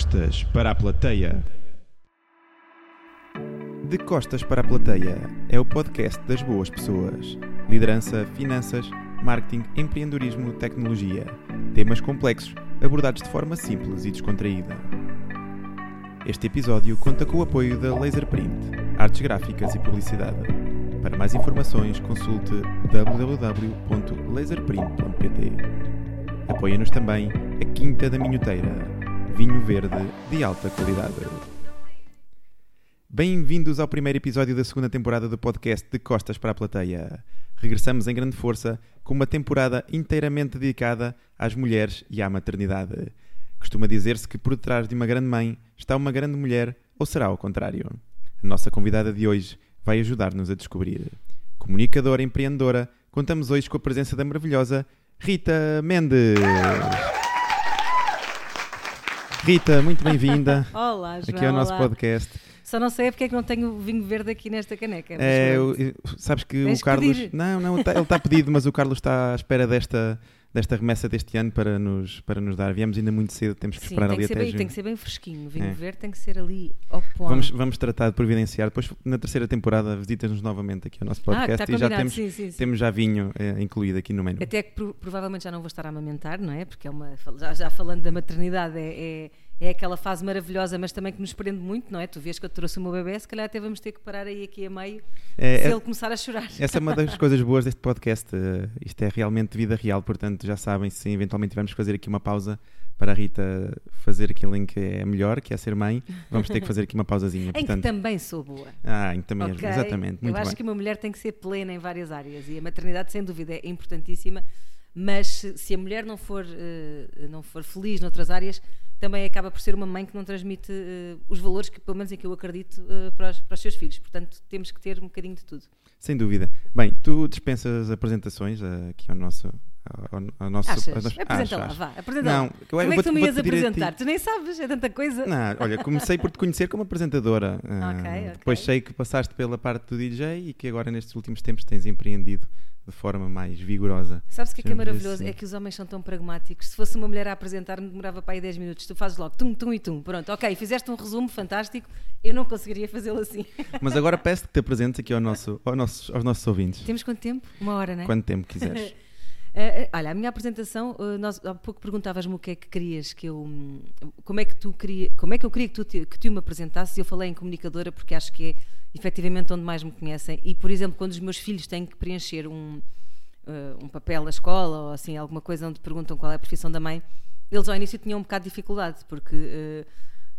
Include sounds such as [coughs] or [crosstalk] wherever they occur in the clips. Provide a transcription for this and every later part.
Costas para a plateia. De costas para a plateia é o podcast das boas pessoas. Liderança, finanças, marketing, empreendedorismo, tecnologia. Temas complexos abordados de forma simples e descontraída. Este episódio conta com o apoio da Laserprint, artes gráficas e publicidade. Para mais informações, consulte www.laserprint.pt. Apoia-nos também a Quinta da Minhoteira, vinho verde de alta qualidade. Bem-vindos ao primeiro episódio da segunda temporada do podcast De Costas para a Plateia. Regressamos em grande força com uma temporada inteiramente dedicada às mulheres e à maternidade. Costuma dizer-se que por detrás de uma grande mãe está uma grande mulher, ou será ao contrário? A nossa convidada de hoje vai ajudar-nos a descobrir. Comunicadora empreendedora, contamos hoje com a presença da maravilhosa Rita Mendes. Rita, muito bem-vinda. [laughs] Olá, João. Aqui ao nosso olá. podcast. Só não sei é porque é que não tenho vinho verde aqui nesta caneca. É, o- sabes que Tens o Carlos. pedir. Não, não, tá- ele está pedido, mas o Carlos está à espera desta, desta remessa deste ano para nos, para nos dar. Viemos ainda muito cedo, temos que Sim, esperar ali até bem, junho. tem que ser bem fresquinho. Vinho É. verde tem que ser ali ao ponto. Vamos, vamos tratar de providenciar. Depois, na terceira temporada, visitas-nos novamente aqui ao nosso ah, podcast está e já temos, sim, sim, sim. temos já vinho eh, incluído aqui no menu. Até que pro- provavelmente já não vou estar a amamentar, não é? Porque é uma. Já, já falando da maternidade, é, é, é aquela fase maravilhosa, mas também que nos prende muito, não é? Tu vês que eu trouxe o meu bebê, se calhar até vamos ter que parar aí aqui a meio É, se é- ele começar a chorar. essa é uma das [laughs] coisas boas deste podcast. eh, isto é realmente vida real, portanto, já sabem, se eventualmente tivermos que fazer aqui uma pausa para a Rita fazer aquilo em que é melhor, que é ser mãe, vamos ter que fazer aqui uma pausazinha. [laughs] Em que também sou boa. Ah, em que também és- Ok? exatamente. Muito eu acho bem. que uma mulher tem que ser plena em várias áreas e a maternidade, sem dúvida, é importantíssima. Mas se se a mulher não for, eh, não for feliz noutras áreas, também acaba por ser uma mãe que não transmite eh, os valores que, pelo menos, em que eu acredito eh, para, os, para os seus filhos. Portanto, temos que ter um bocadinho de tudo. Sem dúvida. Bem, tu dispensas apresentações eh, aqui ao nosso. Ao, ao nosso Achas? nosso- Apresenta lá, vá. Apresenta Não, lá. Como é que tu me ias apresentar? Tu nem sabes, é tanta coisa. Não, olha, comecei por te conhecer como apresentadora. [laughs] Ah, Ok, ok. Depois sei que passaste pela parte do DJ e que agora nestes últimos tempos tens empreendido de forma mais vigorosa. Sabes o que é, que é Chamamos maravilhoso? assim. É que os homens são tão pragmáticos. Se fosse uma mulher a apresentar-me, demorava para aí 10 minutos. Tu fazes logo tum, tum e tum. Pronto, ok, fizeste um resumo fantástico. Eu não conseguiria fazê-lo assim. [laughs] Mas agora peço que te apresentes aqui ao nosso, ao nosso- aos nossos ouvintes. Temos quanto tempo? Uma hora, não é? Quanto tempo quiseres. [laughs] Eh, olha, a minha apresentação, eh, nós, há pouco perguntavas-me o que é que querias que eu. hum, Como é que tu queria, como é que eu queria que tu, que tu me apresentasses? Eu falei em comunicadora porque acho que é efetivamente onde mais me conhecem. E, por exemplo, quando os meus filhos têm que preencher um, eh, um papel na escola ou assim, alguma coisa onde perguntam qual é a profissão da mãe, eles ao início tinham um bocado de dificuldade, porque eh,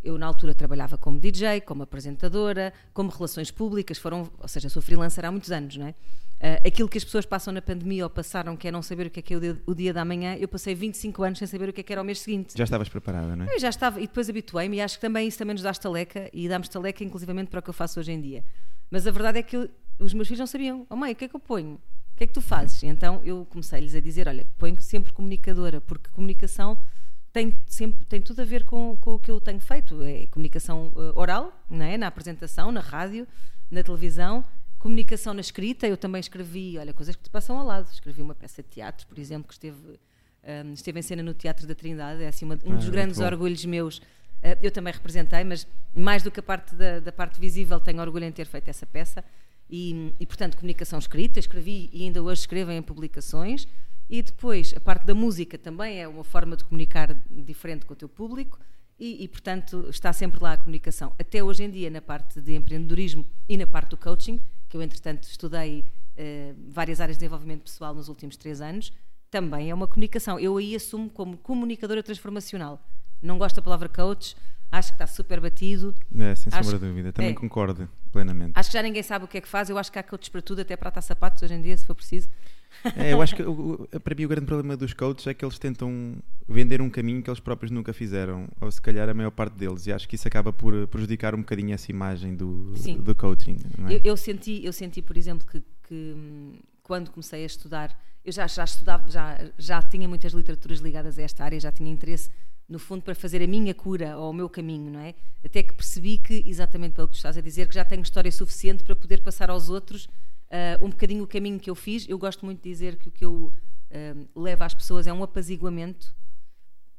eu na altura trabalhava como DJ, como apresentadora, como relações públicas, foram, ou seja, sou freelancer há muitos anos, não é? Ah, aquilo que as pessoas passam na pandemia ou passaram, que é não saber o que é que é o dia, o dia da manhã, eu passei 25 anos sem saber o que é que era o mês seguinte. Já estavas preparada, não é? Eu já estava, e depois habituei-me, e acho que também isso também nos dá estaleca, e dá-me estaleca inclusivamente para o que eu faço hoje em dia. Mas a verdade é que eu- os meus filhos não sabiam, oh mãe, o que é que eu ponho? O que é que tu fazes? E então eu comecei-lhes a dizer, olha, ponho sempre comunicadora, porque comunicação tem, sempre, tem tudo a ver com, com o que eu tenho feito, é comunicação eh, oral, não é? na apresentação, na rádio, na televisão, comunicação na escrita, eu também escrevi, olha, coisas que te passam ao lado, escrevi uma peça de teatro, por exemplo, que esteve, hum, esteve em cena no Teatro da Trindade, é assim uma- um Ah, dos grandes bom. orgulhos meus. Uh, eu também representei, mas mais do que a parte da, da parte visível, tenho orgulho em ter feito essa peça. E, e, portanto, comunicação escrita, escrevi e ainda hoje escrevo em publicações. E depois, a parte da música também é uma forma de comunicar diferente com o teu público. E, e, portanto, está sempre lá a comunicação. Até hoje em dia, na parte de empreendedorismo e na parte do coaching, que eu, entretanto, estudei eh, várias áreas de desenvolvimento pessoal nos últimos três anos, também é uma comunicação. Eu aí assumo como comunicadora transformacional. Não gosto da palavra coach, acho que está super batido. É, sem sombra de dúvida. Também é. concordo plenamente. Acho que já ninguém sabe o que é que faz. Eu acho que há coaches para tudo, até para atar sapatos hoje em dia, se for preciso. É, eu acho que para mim o grande problema dos coaches é que eles tentam vender um caminho que eles próprios nunca fizeram, ou se calhar a maior parte deles, e acho que isso acaba por eh, prejudicar um bocadinho essa imagem do, Sim. do coaching. É? Eu, eu senti, eu senti, por exemplo, que, que, hum, quando comecei a estudar, eu já, já estudava, já, já tinha muitas literaturas ligadas a esta área, já tinha interesse, no fundo, para fazer a minha cura ou o meu caminho, não é? Até que percebi que, exatamente pelo que tu estás a dizer, que já tenho história suficiente para poder passar aos outros ah, um bocadinho o caminho que eu fiz. Eu gosto muito de dizer que o que eu ah, levo às pessoas é um apaziguamento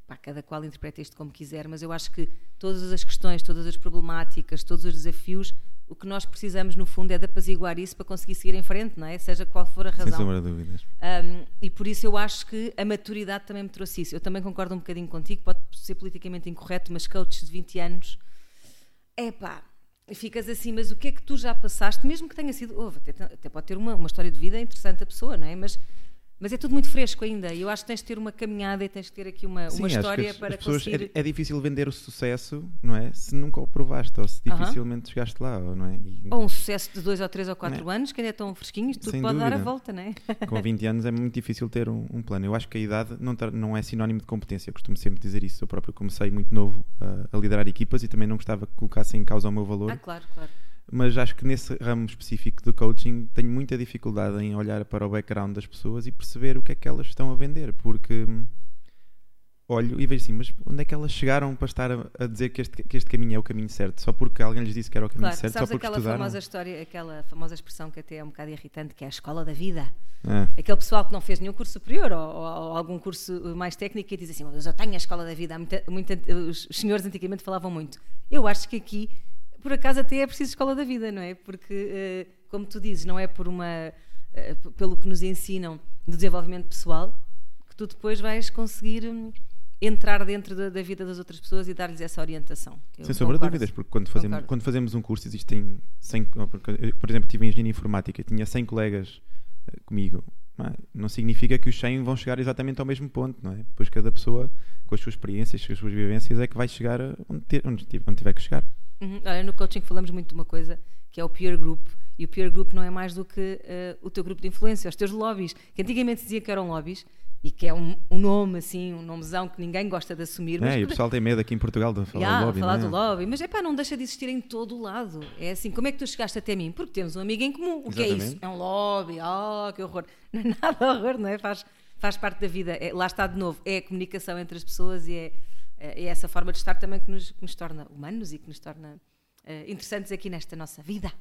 pá, cada qual interpreta isto como quiser, mas eu acho que todas as questões, todas as problemáticas, todos os desafios, o que nós precisamos no fundo é de apaziguar isso para conseguir seguir em frente, não é? Seja qual for a razão. Sem sombra de dúvidas. Um, e por isso eu acho que a maturidade também me trouxe isso. Eu também concordo um bocadinho contigo, pode ser politicamente incorreto, mas coaches de 20 anos, é pá, ficas assim, mas o que é que tu já passaste, mesmo que tenha sido, oh, até, até, pode ter uma, uma história de vida interessante a pessoa, não é? Mas mas é tudo muito fresco ainda. E eu acho que tens de ter uma caminhada e tens de ter aqui uma, Sim, uma história as, para as pessoas, conseguir. É, é, difícil vender o sucesso, não é? Se nunca o provaste ou se dificilmente uh -huh. chegaste lá, não é? E... Ou um sucesso de dois ou três ou quatro é? anos, que ainda é tão fresquinhos, tudo Sem pode dúvida. dar a volta, não é? [laughs] Com 20 anos é muito difícil ter um, um, plano. Eu acho que a idade não, não é sinónimo de competência. Eu costumo sempre dizer isso. Eu próprio comecei muito novo a, a liderar equipas e também não gostava que colocassem em causa o meu valor. Ah, claro, claro mas acho que nesse ramo específico do coaching tenho muita dificuldade em olhar para o background das pessoas e perceber o que é que elas estão a vender, porque hum, olho e vejo assim, mas onde é que elas chegaram para estar a, a dizer que este, que este caminho é o caminho certo? Só porque alguém lhes disse que era o caminho claro, certo? Sabes só porque aquela estudaram? famosa história, aquela famosa expressão que até é um bocado irritante, que é a escola da vida. Ah. Aquele pessoal que não fez nenhum curso superior ou, ou, ou algum curso mais técnico e diz assim, eu tenho a escola da vida. Muita, muita, os senhores antigamente falavam muito. Eu acho que aqui por acaso até é preciso escola da vida, não é? Porque, uh, como tu dizes, não é por uma, uh, pelo que nos ensinam do desenvolvimento pessoal que tu depois vais conseguir um, entrar dentro da, da, vida das outras pessoas e dar-lhes essa orientação. Eu Sem sombra de dúvidas, porque quando fazemos, quando fazemos um curso existem 100, por exemplo, tive engenharia informática, tinha 100 colegas uh, comigo. Não, é? não, significa que os 100 vão chegar exatamente ao mesmo ponto, não é? Depois cada pessoa, com as suas experiências, com as suas vivências, é que vai chegar onde, ter, onde, onde tiver que chegar. Uhum. Olha, no coaching falamos muito de uma coisa que é o peer group. E o peer group não é mais do que uh, o teu grupo de influência, os teus lobbies, que antigamente dizia que eram lobbies e que é um, um, nome assim, um nomezão que ninguém gosta de assumir. Mas é, e o pessoal tem medo aqui em Portugal de falar yeah, do lobby. falar não do é? lobby, mas é pá, não deixa de existir em todo o lado. É assim, como é que tu chegaste até mim? Porque temos um amigo em comum. O que é isso? É um lobby, oh, que horror. [laughs] Não é nada horror, não é? Faz, faz parte da vida. É, lá está de novo, é a comunicação entre as pessoas e é, é essa forma de estar também que nos, que nos torna humanos e que nos torna uh, interessantes aqui nesta nossa vida,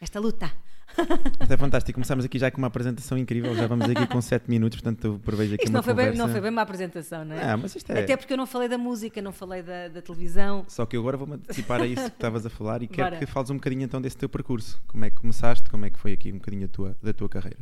esta luta. [laughs] Isto é fantástico. Começámos aqui já com uma apresentação incrível. Já vamos aqui com 7 minutos, portanto prevejo aqui isto uma não foi, conversa. bem, não foi bem uma apresentação, não é? Ah, mas isto é... Até porque eu não falei da música, não falei da, da televisão. Só que eu agora vou-me antecipar a isso que estavas a falar e quero Bora. que fales um bocadinho então desse teu percurso. Como é que começaste? Como é que foi aqui um bocadinho a tua, da tua carreira?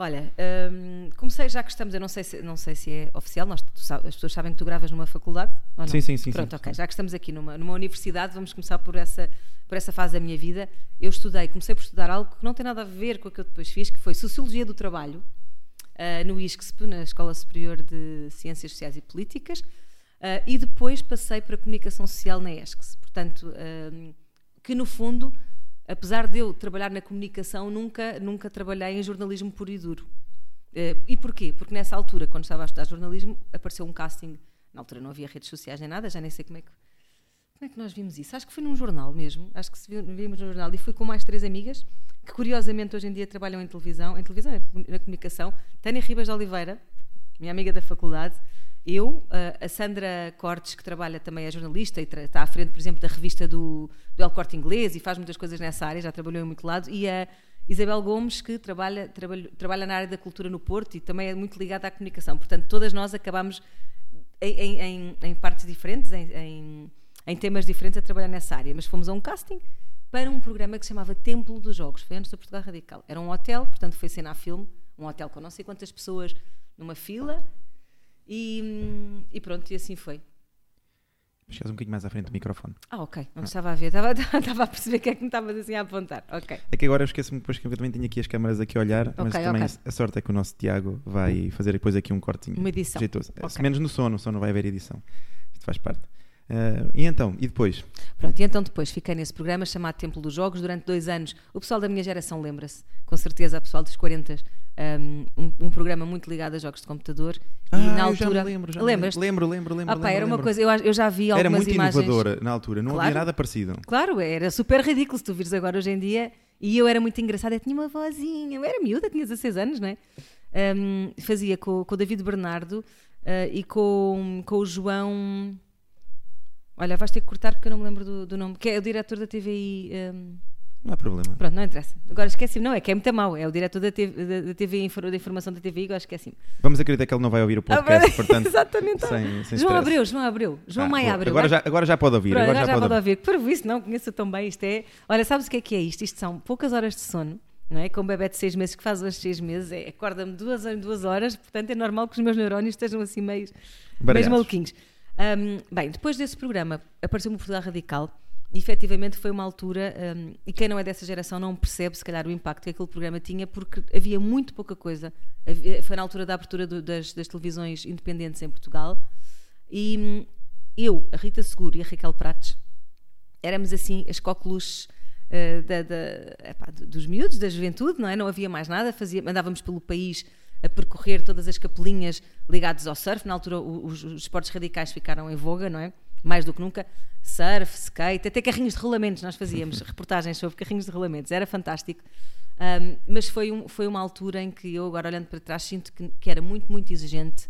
Olha, hum, comecei já que estamos, eu não sei se, não sei se é oficial, nós, as pessoas sabem que tu gravas numa faculdade? Ou não? Sim, sim, sim. Pronto, sim, ok, sim. já que estamos aqui numa, numa universidade, vamos começar por essa, por essa fase da minha vida. Eu estudei, comecei por estudar algo que não tem nada a ver com o que eu depois fiz, que foi Sociologia do Trabalho, uh, no ISCSP, na Escola Superior de Ciências Sociais e Políticas, uh, e depois passei para Comunicação Social na ESCS. Portanto, uh, que no fundo, apesar de eu trabalhar na comunicação, nunca, nunca trabalhei em jornalismo puro e duro. Uh, e porquê? Porque nessa altura, quando estava a estudar jornalismo, apareceu um casting. Na altura não havia redes sociais nem nada, já nem sei como é que, como é que nós vimos isso. Acho que foi num jornal mesmo. Acho que viu, vimos no jornal. E fui com mais três amigas, que curiosamente hoje em dia trabalham em televisão, em televisão, na comunicação. Tânia Ribas de Oliveira, minha amiga da faculdade. Eu, uh, a Sandra Cortes, que trabalha também, é jornalista e está à frente, por exemplo, da revista do, do El Corte Inglês e faz muitas coisas nessa área, já trabalhou em muito lado. E a Isabel Gomes, que trabalha, trabalha, trabalha na área da cultura no Porto e também é muito ligada à comunicação. Portanto, todas nós acabamos em, em, em partes diferentes, em, em, temas diferentes, a trabalhar nessa área. Mas fomos a um casting para um programa que se chamava Templo dos Jogos. Foi antes da Portugal Radical. Era um hotel, portanto, foi cena a filme. Um hotel com não sei quantas pessoas numa fila. E, e pronto, e assim foi. Chegas um bocadinho mais à frente do microfone. Ah, ok. Não estava a ver. Estava, estava a perceber que é que me estavas assim a apontar. Ok. É que agora eu esqueço-me depois que eu também tenho aqui as câmaras aqui a olhar, mas Ok, também ok. a sorte é que o nosso Tiago vai fazer depois aqui um cortinho. Uma edição. Jeitoso. Ok. Menos no som, no som não vai haver edição. Isto faz parte. Ah, e então, e depois? Pronto, e então depois fiquei nesse programa chamado Templo dos Jogos durante dois anos. O pessoal da minha geração lembra-se, com certeza, o pessoal dos 40, um, um programa muito ligado a jogos de computador. e na Ah, eu já altura. me lembro, já me Lembras? lembro, lembro, lembro. Ah, pá, lembro, era uma lembro. coisa, eu, eu já vi algumas Era muito imagens. inovadora na altura, não Claro. havia nada parecido. Claro, era super ridículo se tu vires agora hoje em dia. E eu era muito engraçada, eu tinha uma vozinha, eu era miúda, tinha 16 anos, não é? Um, fazia com, com o David Bernardo uh, e com, com o João. Olha, vais ter que cortar porque eu não me lembro do, do nome, que é o diretor da TVI. um, Não há problema. Pronto, não interessa. Agora esqueci-me, não, é que é muito mau. É o diretor da TV, da, da TV da informação da TV, agora esqueci-me. Vamos acreditar que ele não vai ouvir o podcast, portanto. [laughs] Exatamente. sem, sem João. Abreu, João Abreu, João Ah, Maia. Abreu. Agora já, agora já pode ouvir. Pronto, agora já, pode ouvir. ouvir. Por isso, não conheço tão bem. Isto é. Olha, sabes o que é que é isto? Isto são poucas horas de sono. Não é? Com um bebê de seis meses que faz hoje seis meses, é, acorda-me duas em duas horas, portanto é normal que os meus neurónios estejam assim meio, meio maluquinhos. Ahm, bem, depois desse programa apareceu-me o Portugal Radical e efetivamente foi uma altura, ahm, e quem não é dessa geração não percebe se calhar o impacto que aquele programa tinha, porque havia muito pouca coisa. Foi na altura da abertura do- das, das televisões independentes em Portugal e hum, eu, a Rita Seguro e a Raquel Prates éramos assim as coqueluches eh, da- da- epá, do- dos miúdos, da juventude, não é? Não havia mais nada, fazia, andávamos pelo país a percorrer todas as capelinhas ligadas ao surf. Na altura, os, os esportes radicais ficaram em voga, não é? Mais do que nunca. Surf, skate, até carrinhos de rolamentos. Nós fazíamos [laughs] reportagens sobre carrinhos de rolamentos, era fantástico. Ahm, mas foi, um- foi uma altura em que eu, agora olhando para trás, sinto que, que era muito, muito exigente.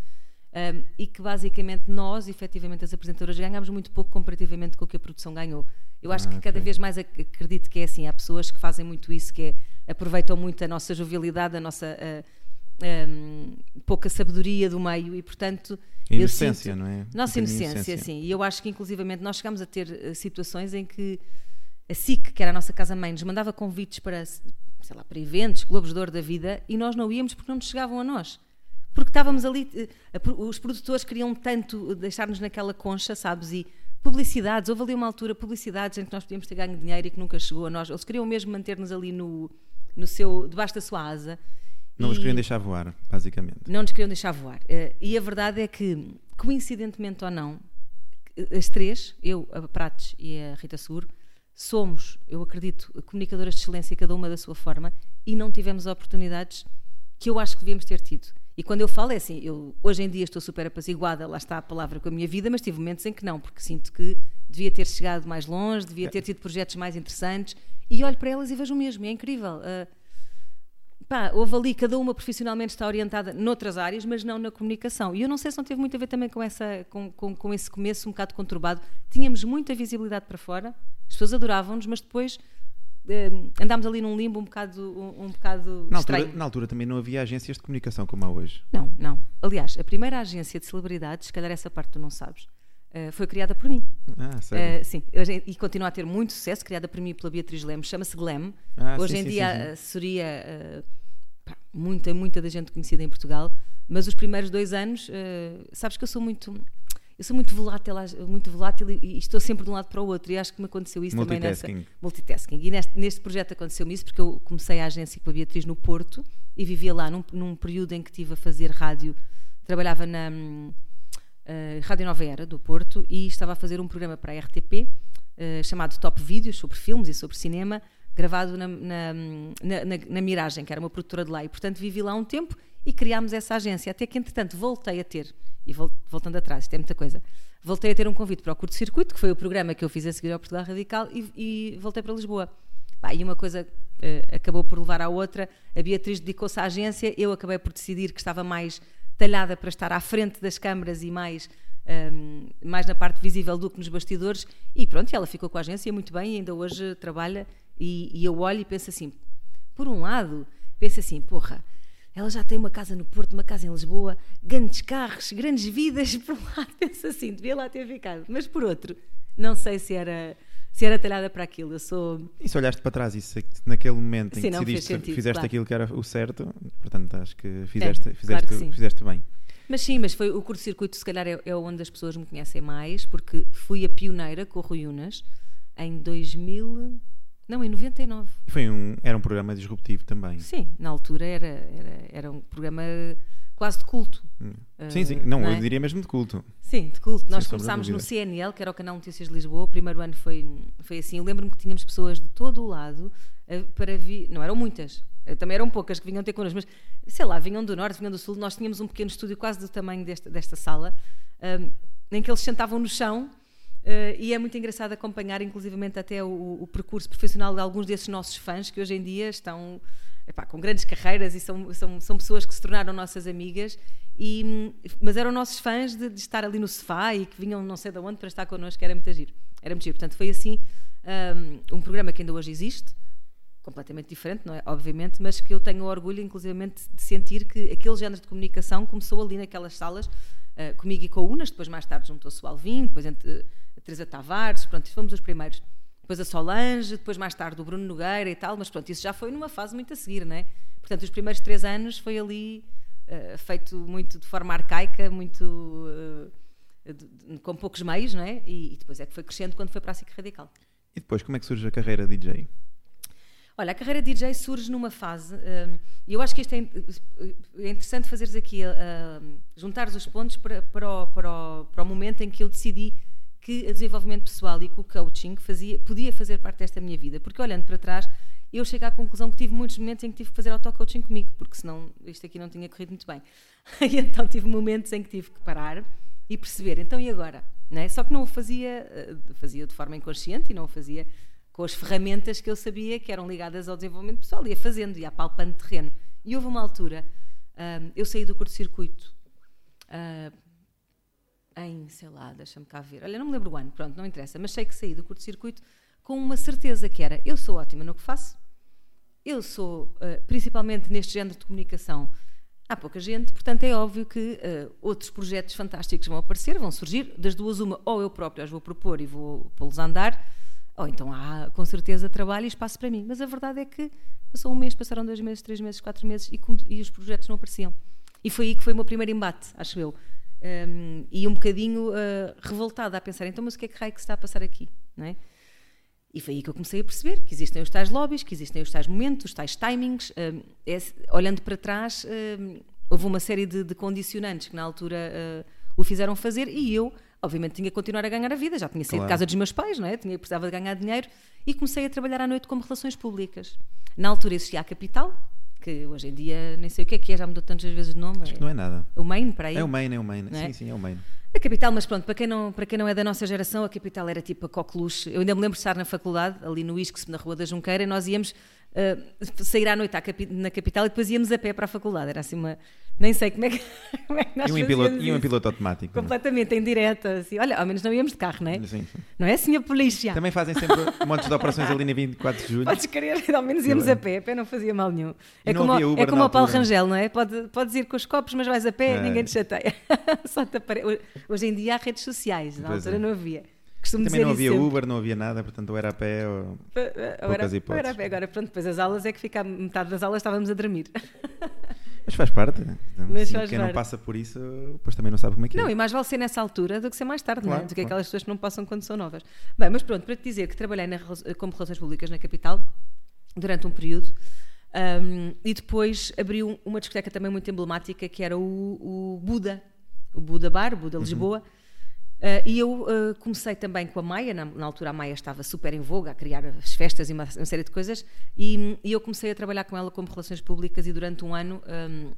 Um, e que basicamente nós, efetivamente, as apresentadoras, ganhámos muito pouco comparativamente com o que a produção ganhou. Eu acho Ah, que cada ok. vez mais ac- acredito que é assim. Há pessoas que fazem muito isso, que é, aproveitam muito a nossa jovialidade, a nossa ah, um, pouca sabedoria do meio e, portanto. Inocência, sinto- não é? Nossa de inocência, sim. E eu acho que, inclusivamente, nós chegámos a ter eh, situações em que a SIC, que era a nossa casa-mãe, nos mandava convites para, sei lá, para eventos, Globos de Ouro da vida, e nós não íamos porque não nos chegavam a nós. Porque estávamos ali, eh, os produtores queriam tanto deixar-nos naquela concha, sabes? E publicidades, houve ali uma altura, publicidades em que nós podíamos ter ganho dinheiro e que nunca chegou a nós. Eles queriam mesmo manter-nos ali no, no seu, debaixo da sua asa. Não os E- queriam deixar voar, basicamente. não nos queriam deixar voar. Eh, e a verdade é que, coincidentemente ou não, as três, eu, a Prates e a Rita Seguro, somos, eu acredito, comunicadoras de excelência, cada uma da sua forma, e não tivemos oportunidades que eu acho que devíamos ter tido. E quando eu falo é assim, eu hoje em dia estou super apaziguada, lá está a palavra com a minha vida, mas tive momentos em que não, porque sinto que devia ter chegado mais longe, devia ter tido projetos mais interessantes, e olho para elas e vejo o mesmo, é incrível. Ah, pá, houve ali, cada uma profissionalmente está orientada noutras áreas, mas não na comunicação. E eu não sei se não teve muito a ver também com, essa, com, com, com esse começo um bocado conturbado. Tínhamos muita visibilidade para fora, as pessoas adoravam-nos, mas depois eh, andámos ali num limbo um bocado, um, um bocado Na altura, na altura também não havia agências de comunicação como há hoje. Não, não. Aliás, a primeira agência de celebridades, se calhar essa parte tu não sabes, eh, foi criada por mim. Ah, sério? Eh, sim, hoje- e continua a ter muito sucesso, criada por mim e pela Beatriz Lemos, chama-se Glam. Ah, Hoje sim, em sim, dia sim, sim. a assessoria, eh, pá, muita, muita da gente conhecida em Portugal, mas os primeiros dois anos, eh, sabes que eu sou muito. Eu sou muito volátil, muito volátil e, e estou sempre de um lado para o outro. E acho que me aconteceu isso também nessa. Multitasking. E neste, neste projeto aconteceu-me isso porque eu comecei a agência com a Beatriz no Porto e vivia lá num, num período em que estive a fazer rádio. Trabalhava na eh, Rádio Nova Era do Porto e estava a fazer um programa para a RTP eh, chamado Top Vídeos sobre filmes e sobre cinema, gravado na, na, na, na- Miragem, que era uma produtora de lá. E portanto vivi lá um tempo e criámos essa agência. Até que entretanto voltei a ter, e vol- voltando atrás, isto é muita coisa, voltei a ter um convite para o Curto Circuito, que foi o programa que eu fiz a seguir ao Portugal Radical, e, e voltei para Lisboa. Pá, e uma coisa eh, acabou por levar à outra. A Beatriz dedicou-se à agência, eu acabei por decidir que estava mais talhada para estar à frente das câmaras e mais, ehm, mais na parte visível do que nos bastidores. E pronto, ela ficou com a agência muito bem e ainda hoje trabalha. E, e eu olho e penso assim: por um lado, penso assim, porra. Ela já tem uma casa no Porto, uma casa em Lisboa, grandes carros, grandes vidas. [laughs] Por um lado, penso assim, devia lá ter ficado. Mas por outro, não sei se era, se era talhada para aquilo. Eu sou. E se olhaste para trás se naquele momento em Sim, que não, decidiste, sentido, fizeste claro. aquilo que era o certo, portanto acho que fizeste, É, fizeste, claro que fizeste bem. Mas sim, mas foi o curto-circuito, se calhar é, é onde as pessoas me conhecem mais, porque fui a pioneira com o Rui Unas em 2000. Não, em 99. E foi um, era um programa disruptivo também. Sim, na altura era, era, era um programa quase de culto. Hum. Ah, sim, sim. Não, não eu é? diria mesmo de culto. Sim, de culto. Nós sombra de começámos no. CNL, que era o Canal Notícias de Lisboa. O primeiro ano foi, foi assim. Eu lembro-me que tínhamos pessoas de todo o lado eh, para vir. Não eram muitas, eh, também eram poucas que vinham ter connosco, mas sei lá, vinham do norte, vinham do sul. Nós tínhamos um pequeno estúdio quase do tamanho desta, desta sala, ahm, em que eles sentavam no chão. Eh, e é muito engraçado acompanhar, inclusivamente, até o, o percurso profissional de alguns desses nossos fãs que hoje em dia estão epá, com grandes carreiras e são, são, são pessoas que se tornaram nossas amigas. E, mas eram nossos fãs de, de estar ali no sofá e que vinham não sei de onde para estar connosco, era muito giro. Era muito giro. Portanto, foi assim um, um programa que ainda hoje existe, completamente diferente, não é? Obviamente, mas que eu tenho orgulho, inclusivamente, de sentir que aquele género de comunicação começou ali naquelas salas, uh, comigo e com a Unas, depois mais tarde juntou-se o Alvin, depois entre, Teresa Tavares, pronto, fomos os primeiros. Depois a Solange, depois mais tarde o Bruno Nogueira e tal, mas pronto, isso já foi numa fase muito a seguir, não é? Portanto, os primeiros três anos foi ali uh, feito muito de forma arcaica, muito uh, de, com poucos meios, não é? E, e, depois é que foi crescendo quando foi para a SIC Radical. E depois, como é que surge a carreira DJ? Olha, a carreira de DJ surge numa fase, uh, e eu acho que isto é, é interessante fazeres aqui, juntares os pontos para, para, o, para, o, para o momento em que eu decidi que o desenvolvimento pessoal e que o coaching fazia, podia fazer parte desta minha vida. Porque olhando para trás, eu chego à conclusão que tive muitos momentos em que tive que fazer auto-coaching comigo, porque senão isto aqui não tinha corrido muito bem. [laughs] e então tive momentos em que tive que parar e perceber, então e agora? Não é? Só que não o fazia, eh, fazia de forma inconsciente e não o fazia com as ferramentas que eu sabia que eram ligadas ao desenvolvimento pessoal, ia fazendo, ia apalpando terreno. E houve uma altura, eu saí do curto-circuito uh, em, sei lá, deixa-me cá ver, olha, não me lembro o ano, pronto, não interessa, mas sei que saí do curto-circuito com uma certeza que era, eu sou ótima no que faço, eu sou, uh, principalmente neste género de comunicação, há pouca gente, portanto é óbvio que uh, outros projetos fantásticos vão aparecer, vão surgir, das duas uma, ou eu próprio as vou propor e vou pô-los a andar, ou então há com certeza trabalho e espaço para mim. Mas a verdade é que passou um mês, passaram dois meses, três meses, quatro meses e, e os projetos não apareciam. E foi aí que foi o meu primeiro embate, acho eu. Um, e um bocadinho uh, revoltada a pensar, então, mas o que é que raio que se está a passar aqui? Não é? E foi aí que eu comecei a perceber que existem os tais lobbies, que existem os tais momentos, os tais timings. Um, é, olhando para trás, um, houve uma série de, de, condicionantes que na altura uh, o fizeram fazer e eu, obviamente, tinha que continuar a ganhar a vida. Já tinha saído claro. de casa dos meus pais, não é? Tinha, precisava de ganhar dinheiro e comecei a trabalhar à noite como relações públicas. Na altura existia a Capital, que hoje em dia nem sei o que é que é, já mudou tantas vezes de nome. Acho que não é nada. O Main, para aí? É o Main, é o Main. É? Sim, sim, é o Main. A capital, mas pronto, para quem, não, para quem não é da nossa geração, a capital era tipo a coqueluche. Eu ainda me lembro de estar na faculdade, ali no ISCS, na Rua da Junqueira, e nós íamos uh, sair à noite à capi na capital e depois íamos a pé para a faculdade. Era assim uma. Nem sei como é que, [laughs] como é que nós e um, piloto, e um piloto automático. É? Completamente em direta. Assim. Olha, ao menos não íamos de carro, não é? Sim, sim. Não é, senhor polícia? Também fazem sempre montes de operações ali na 24 de julho. Podes querer, ao menos íamos a pé. A pé não fazia mal nenhum. É como, é como o Paulo Rangel, não é? Pode, podes ir com os copos, mas vais a pé, é. ninguém te chateia. [laughs] Só te apare... Hoje em dia há redes sociais, na altura é. não havia. Costumo Também não havia Uber, não havia nada, portanto ou era a pé ou, ou poucas era, Ou era a pé. Agora, pronto, depois as aulas é que fica, metade das aulas estávamos a dormir. [laughs] Mas faz parte. Então, Mas faz quem parte. não passa por isso, depois também não sabe como é que não, é. Não, e mais vale ser nessa altura do que ser mais tarde, claro, não é? do que claro. aquelas pessoas que não passam quando são novas. Bem, mas pronto, para te dizer que trabalhei na, como Relações Públicas na capital durante um período um, e depois abriu uma discoteca também muito emblemática que era o, o Buda, o Buda Bar, Buda uhum. Lisboa. Uhum Uh, e eu uh, comecei também com a Maia, na, na, altura a Maia estava super em voga a criar as festas e uma, uma série de coisas, e, e, eu comecei a trabalhar com ela como relações públicas e durante um ano, um,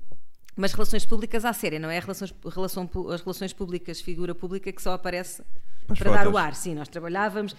mas relações públicas à séria, não é? Relações, relação, as relações públicas, figura pública que só aparece As para fotos. dar o ar. Sim, nós trabalhávamos uh,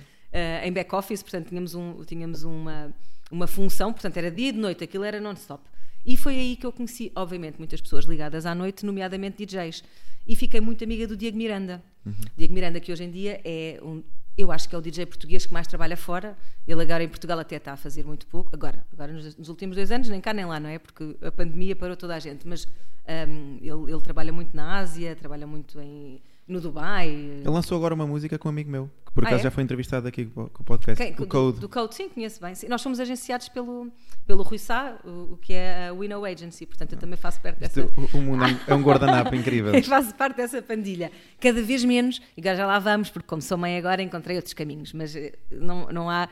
em back-office, portanto tínhamos, um, tínhamos uma, uma função, portanto era dia e de noite, aquilo era non-stop. E foi aí que eu conheci, obviamente, muitas pessoas ligadas à noite, nomeadamente DJs. E fiquei muito amiga do Diego Miranda. Uhum. Diego Miranda, que hoje em dia é um, eu acho que é o DJ português que mais trabalha fora. Ele agora em Portugal até está a fazer muito pouco. Agora, agora nos, nos últimos dois anos, nem cá nem lá, não é? Porque a pandemia parou toda a gente. Mas um, ele, ele, trabalha muito na Ásia, trabalha muito em, no Dubai. Ele lançou agora uma música com um amigo meu, que por ah, acaso é? já foi entrevistado aqui com o podcast. Quem? O Code. Do, do, Code, sim, conheço bem. Sim. Nós somos agenciados pelo, pelo Rui Sá, o, o que é a Winnow Agency, portanto eu também faço parte dessa. o, mundo é um guardanapo [laughs] incrível. eu faço parte dessa pandilha. Cada vez menos, e já lá vamos, porque como sou mãe agora encontrei outros caminhos, mas eh, não, não há.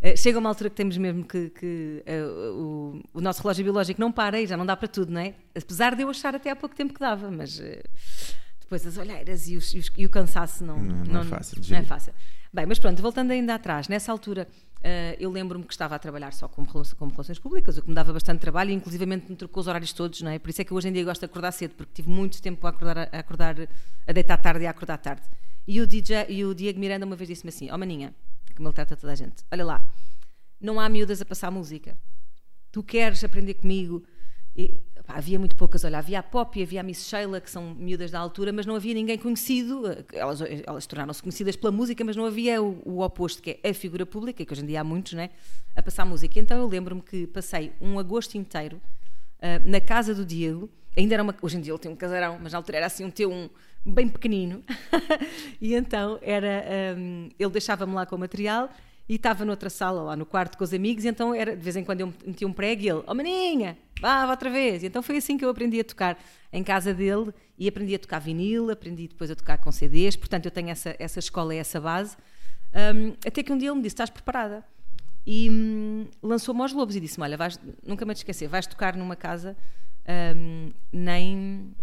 Uh, chega uma altura que temos mesmo que, que uh, o, o, nosso relógio biológico não para e já não dá para tudo, não é? Apesar de eu achar até há pouco tempo que dava, mas uh, depois as olheiras e, os, e, os, e o cansaço não, não, não, é fácil, não é fácil. Bem, mas pronto, voltando ainda atrás, nessa altura uh, eu lembro-me que estava a trabalhar só como, como relações públicas, o que me dava bastante trabalho e inclusivamente me trocou os horários todos, não é? Por isso é que hoje em dia gosto de acordar cedo, porque tive muito tempo a acordar, a, acordar, a deitar tarde e a acordar tarde. E o, DJ, e o Diego Miranda uma vez disse-me assim, ó oh, maninha, como ele trata toda a gente, olha lá, não há miúdas a passar música. Tu queres aprender comigo E, pá, havia muito poucas, olha, havia a Pop e havia a Miss Sheila, que são miúdas da altura, mas não havia ninguém conhecido. Elas, elas tornaram-se conhecidas pela música, mas não havia o, o, oposto, que é a figura pública, que hoje em dia há muitos, né? A passar música. Então eu lembro-me que passei um agosto inteiro uh, na casa do Diego. Ainda era uma. Hoje em dia ele tem um casarão, mas na altura era assim um T1 bem pequenino. [laughs] e então era. Um, ele deixava-me lá com o material e estava noutra sala, lá no quarto com os amigos, e então era, de vez em quando eu metia um prego e ele, oh maninha, vá, vá outra vez. E então foi assim que eu aprendi a tocar em casa dele e aprendi a tocar vinil, aprendi depois a tocar com CDs, portanto eu tenho essa, essa escola e essa base. Um, até que um dia ele me disse: Estás preparada? E hum, lançou-me aos lobos e disse-me: Olha, vais, nunca me esquecer, vais tocar numa casa um, nem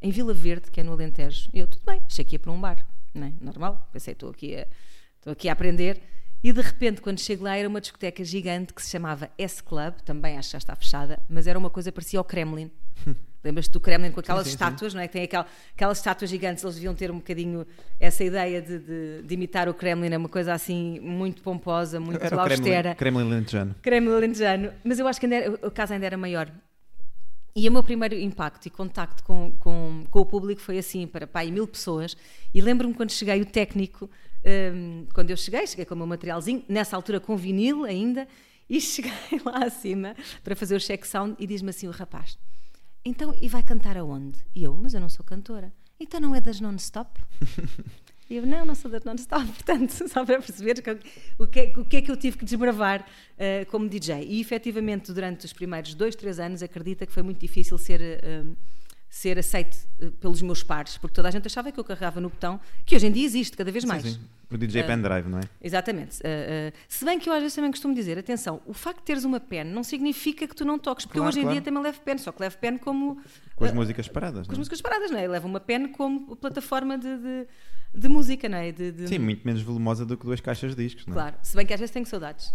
em Vila Verde, que é no Alentejo. E eu, tudo bem, achei que ia para um bar, não é? normal. Pensei: Estou aqui, estou aqui a aprender. E de repente, quando chego lá, era uma discoteca gigante que se chamava S-Club, também acho que já está fechada, mas era uma coisa parecia ao Kremlin. [laughs] Lembras-te do Kremlin com aquelas sim, sim, estátuas, sim. não é? Que tem aquel, aquelas estátuas gigantes, eles deviam ter um bocadinho essa ideia de, de, de imitar o Kremlin, é uma coisa assim muito pomposa, muito era austera. Kremlin, Kremlin lentejano. Kremlin lentejano. Mas eu acho que era, a casa ainda era maior. E o meu primeiro impacto e contacto com, com, com o público foi assim, para pai, mil pessoas. E lembro-me quando cheguei, o técnico um, quando eu cheguei, cheguei com o meu materialzinho, nessa altura com vinil ainda, e [laughs] cheguei lá acima para fazer o check sound e diz-me assim o rapaz: Então, e vai cantar aonde? E eu, mas eu não sou cantora. Então não é das non-stop? [laughs] E eu, não, não sou das non-stop, [laughs] portanto, só para perceber o que, é, o que é que eu tive que desbravar uh, como DJ. E efetivamente, durante os primeiros dois, três anos, acredita que foi muito difícil ser. Uh, ser aceite uh, pelos meus pares, porque toda a gente achava que eu carregava no botão, que hoje em dia existe cada vez mais. Sim, sim. O DJ uh, pendrive, não é? Exatamente. Uh, se bem que eu às vezes também costumo dizer, atenção, o facto de teres uma pen não significa que tu não toques, porque claro, eu hoje em claro. dia também levo pen, só que levo pen como... Com as músicas paradas, Com as é? músicas paradas, não é? Eu levo uma pen como plataforma de, de, de música, não é? De, de... Sim, muito menos volumosa do que duas caixas de discos, não é? Claro, se bem que às vezes tenho saudades.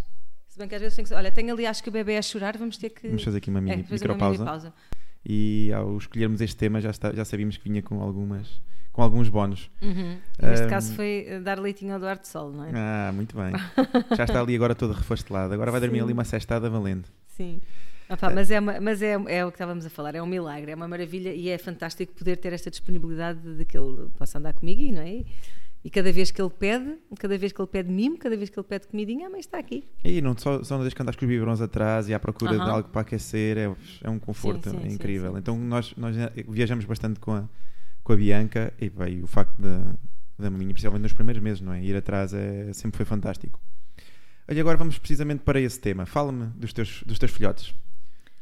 Se bem que às vezes tenho Olha, tenho ali, acho que o bebê a chorar, vamos ter que... Vamos fazer aqui uma mini é, micropausa. Uma mini pausa e ao escolhermos este tema já, está, já sabíamos que vinha com algumas com alguns bónus. Uhum. Neste um, caso foi dar leitinho ao Duarte Sol, não é? Ah, muito bem. [laughs] já está ali agora todo refastelado. Agora vai dormir Sim. ali uma cestada valendo. Sim. Opa, mas é, uma, mas é, é o que estávamos a falar, é um milagre, é uma maravilha e é fantástico poder ter esta disponibilidade de que ele possa andar comigo, não é? E cada vez que ele pede, cada vez que ele pede mimo, cada vez que ele pede comidinha, a mãe está aqui. E não só, só não deixas que andas com os biberons atrás e à procura de algo para aquecer, é, é um conforto sim, sim, é incrível. Sim, então nós, nós viajamos bastante com a, com a Bianca e bem, o facto da, da maminha, principalmente nos primeiros meses, não é? Ir atrás é, sempre foi fantástico. Olha, agora vamos precisamente para esse tema. Fala-me dos teus, dos teus filhotes.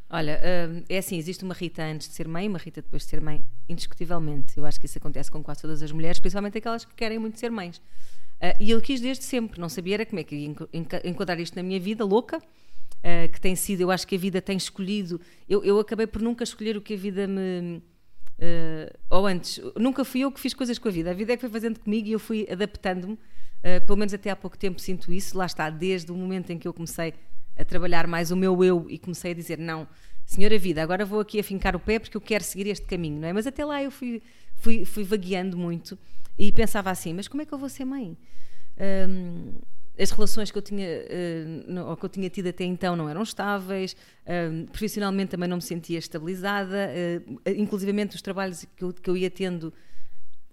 Olha, hum, é assim, existe uma Rita antes de ser mãe, uma Rita depois de ser mãe, indiscutivelmente. Eu acho que isso acontece com quase todas as mulheres, principalmente aquelas que querem muito ser mães. Uh, e eu quis desde sempre, não sabia era como é que ia enquadrar isto na minha vida louca, uh, que tem sido, eu acho que a vida tem escolhido. Eu, eu acabei por nunca escolher o que a vida me. Uh, ou antes, nunca fui eu que fiz coisas com a vida, a vida é que foi fazendo comigo e eu fui adaptando-me. pelo menos até há pouco tempo sinto isso. Lá está, desde o momento em que eu comecei a trabalhar mais o meu eu e comecei a dizer: não, senhora vida, agora vou aqui a fincar o pé porque eu quero seguir este caminho, não é? Mas até lá eu fui, fui, fui vagueando muito e pensava assim: mas como é que eu vou ser mãe? Um, as relações que eu tinha uh, ou que eu tinha tido até então não eram estáveis uh, profissionalmente também não me sentia estabilizada uh, inclusivamente os trabalhos que eu, que eu ia tendo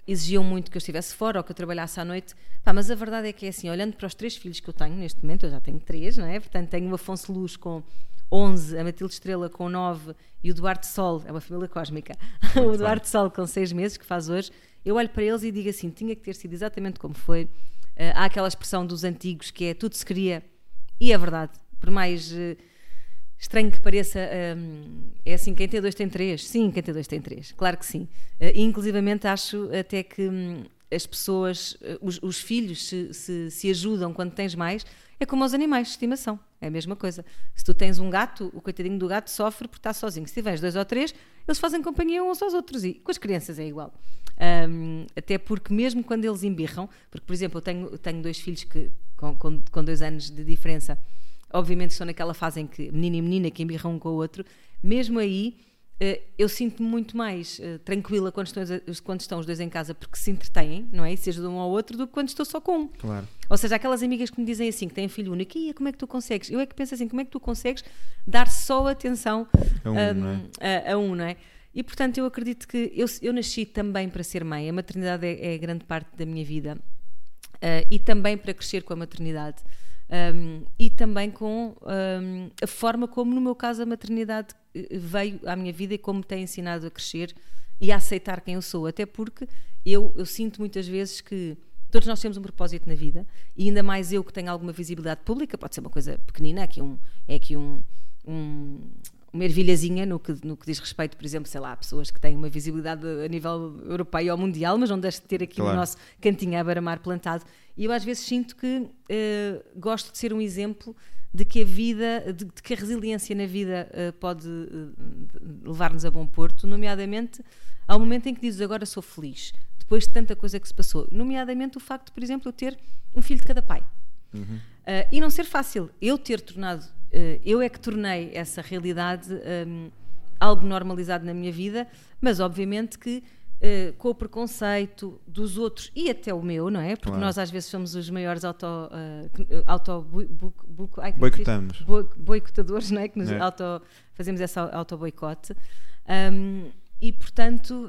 exigiam muito que eu estivesse fora ou que eu trabalhasse à noite. Pá, mas a verdade é que é assim, olhando para os três filhos que eu tenho neste momento, eu já tenho três, não é? Portanto, tenho o Afonso Luz com 11, a Matilde Estrela com 9 e o Duarte Sol, é uma família cósmica, [laughs] o Duarte Sol com 6 meses, que faz hoje. Eu olho para eles e digo assim: tinha que ter sido exatamente como foi. Uh, há aquela expressão dos antigos que é tudo se queria, e é verdade, por mais. Uh, estranho que pareça, um, é assim, quem tem dois tem três. Sim, quem tem dois tem três, claro que sim. Uh, inclusivamente acho até que um, as pessoas, uh, os, os, filhos se, se, se, ajudam quando tens mais, é como os animais de estimação, é a mesma coisa. Se tu tens um gato, o coitadinho do gato sofre por estar sozinho. Se tiveres dois ou três, eles fazem companhia uns aos outros e com as crianças é igual. Um, até porque mesmo quando eles embirram, porque por exemplo eu tenho, tenho dois filhos que com, com, com dois anos de diferença, obviamente estão naquela fase em que menino e menina que embirram um com o outro, mesmo aí eh, eu sinto-me muito mais uh, tranquila quando estão, quando estão os dois em casa porque se entretêm, não é? E se ajudam um ao outro do que quando estou só com um. Claro. Ou seja, aquelas amigas que me dizem assim, que têm filho único, e como é que tu consegues? Eu é que penso assim, como é que tu consegues dar só atenção a um, um, não é? a, a um, não é? E portanto eu acredito que eu, eu nasci também para ser mãe, a maternidade é, é grande parte da minha vida uh, e também para crescer com a maternidade. Um, e também com um, a forma como, no meu caso, a maternidade eh, veio à minha vida e como me tem ensinado a crescer e a aceitar quem eu sou. Até porque eu, eu sinto muitas vezes que todos nós temos um propósito na vida e ainda mais eu que tenho alguma visibilidade pública, pode ser uma coisa pequenina, é aqui um, é aqui um, um uma ervilhazinha no que, no que diz respeito, por exemplo, sei lá, a pessoas que têm uma visibilidade a nível europeu ou mundial, mas não deixe de ter aqui claro. o nosso cantinho à beira-mar plantado. E eu às vezes sinto que uh, gosto de ser um exemplo de que a vida, de, de que a resiliência na vida uh, pode uh, levar-nos a bom porto, nomeadamente ao momento em que dizes agora sou feliz, depois de tanta coisa que se passou, nomeadamente o facto, por exemplo, eu ter um filho de cada pai. Uhum. e não ser fácil. Eu ter tornado eu é que tornei essa realidade um, ehm, algo normalizado na minha vida, mas obviamente que uh, com o preconceito dos outros e até o meu, não é? Porque claro. nós às vezes somos os maiores auto, uh, auto bu, bu, bu, ai, boicotamos. boicotadores, não é? Que nos é. auto, fazemos essa auto boicote. Um, e, portanto,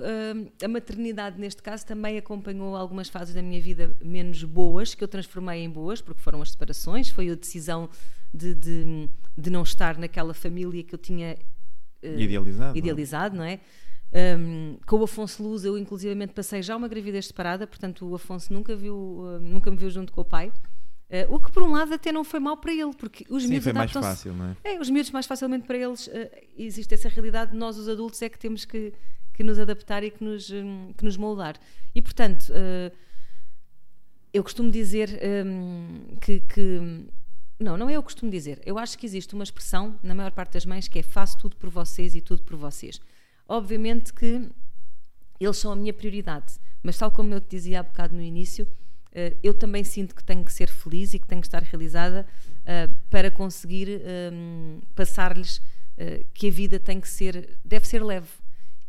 a maternidade, neste caso, também acompanhou algumas fases da minha vida menos boas, que eu transformei em boas, porque foram as separações, foi a decisão de, de, de não estar naquela família que eu tinha uh, idealizado, idealizado, não é? Um, com o Afonso Luz, eu inclusivamente passei já uma gravidez separada, portanto o Afonso nunca, viu, uh, nunca me viu junto com o pai. Uh, o que por um lado até não foi mal para ele, porque os Sim, miúdos foi mais fácil, não é? é? Os miúdos mais facilmente para eles uh, existe essa realidade, nós os adultos é que temos que, que nos adaptar e que nos, um, que nos moldar. E portanto, uh, eu costumo dizer um, que, que não, não é eu costumo dizer. Eu acho que existe uma expressão, na maior parte das mães, que é faço tudo por vocês e tudo por vocês. Obviamente que eles são a minha prioridade, mas tal como eu te dizia há bocado no início, eh, eu também sinto que tenho que ser feliz e que tenho que estar realizada eh, para conseguir ehm, passar-lhes eh, que a vida tem que ser, deve ser leve.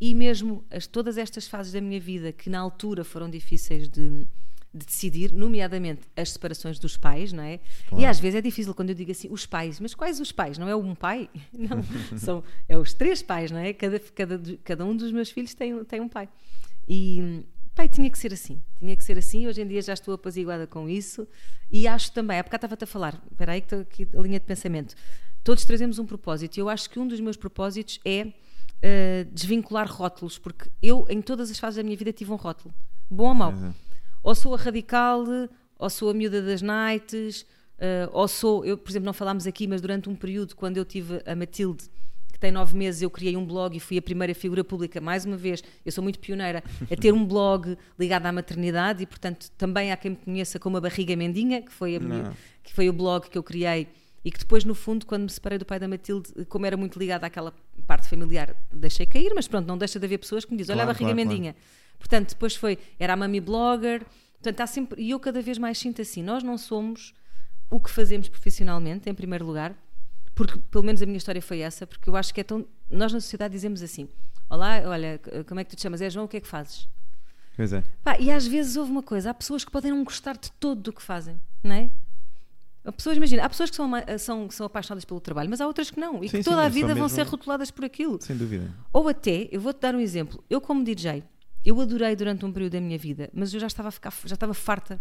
E mesmo as, todas estas fases da minha vida que na altura foram difíceis de, de decidir, nomeadamente as separações dos pais, não é? Claro. E às vezes é difícil quando eu digo assim, os pais, mas quais os pais? Não é um pai? [laughs] Não, são é os três pais, não é? Cada, cada, cada um dos meus filhos tem, tem um pai. E pai, tinha que ser assim, tinha que ser assim. Hoje em dia já estou apaziguada com isso e acho também, há bocado estava-te a falar, espera aí que estou aqui a linha de pensamento. Todos trazemos um propósito e eu acho que um dos meus propósitos é uh, desvincular rótulos, porque eu em todas as fases da minha vida tive um rótulo, bom ou mau. Exato ou sou a radical, ou sou a miúda das nights, uh, ou sou, eu, por exemplo, não falámos aqui, mas durante um período, quando eu tive a Matilde, que tem nove meses, eu criei um blog e fui a primeira figura pública, mais uma vez, eu sou muito pioneira, a ter um blog ligado à maternidade e, portanto, também há quem me conheça como a Barriga Mendinha, que foi, minha, que foi o blog que eu criei e que depois, no fundo, quando me separei do pai da Matilde, como era muito ligada àquela parte familiar, deixei cair, mas pronto, não deixa de haver pessoas que me dizem, olha a Barriga claro, Mendinha. Claro. Portanto, depois foi, era a mami blogger, portanto, há sempre, e eu cada vez mais sinto assim, nós não somos o que fazemos profissionalmente, em primeiro lugar, porque pelo menos a minha história foi essa, porque eu acho que é tão, nós na sociedade dizemos assim, olá, olha, como é que tu te chamas? É João, o que é que fazes? Pois é. Pá, e às vezes houve uma coisa, há pessoas que podem não gostar de todo do que fazem, não é? Há pessoas, imagina, há pessoas que são, são, que são apaixonadas pelo trabalho, mas há outras que não, e sim, que toda sim, a vida vão ser rotuladas por aquilo. Sem dúvida. Ou até, eu vou-te dar um exemplo, eu como DJ, eu adorei durante um período da minha vida, mas eu já estava a ficar, já estava farta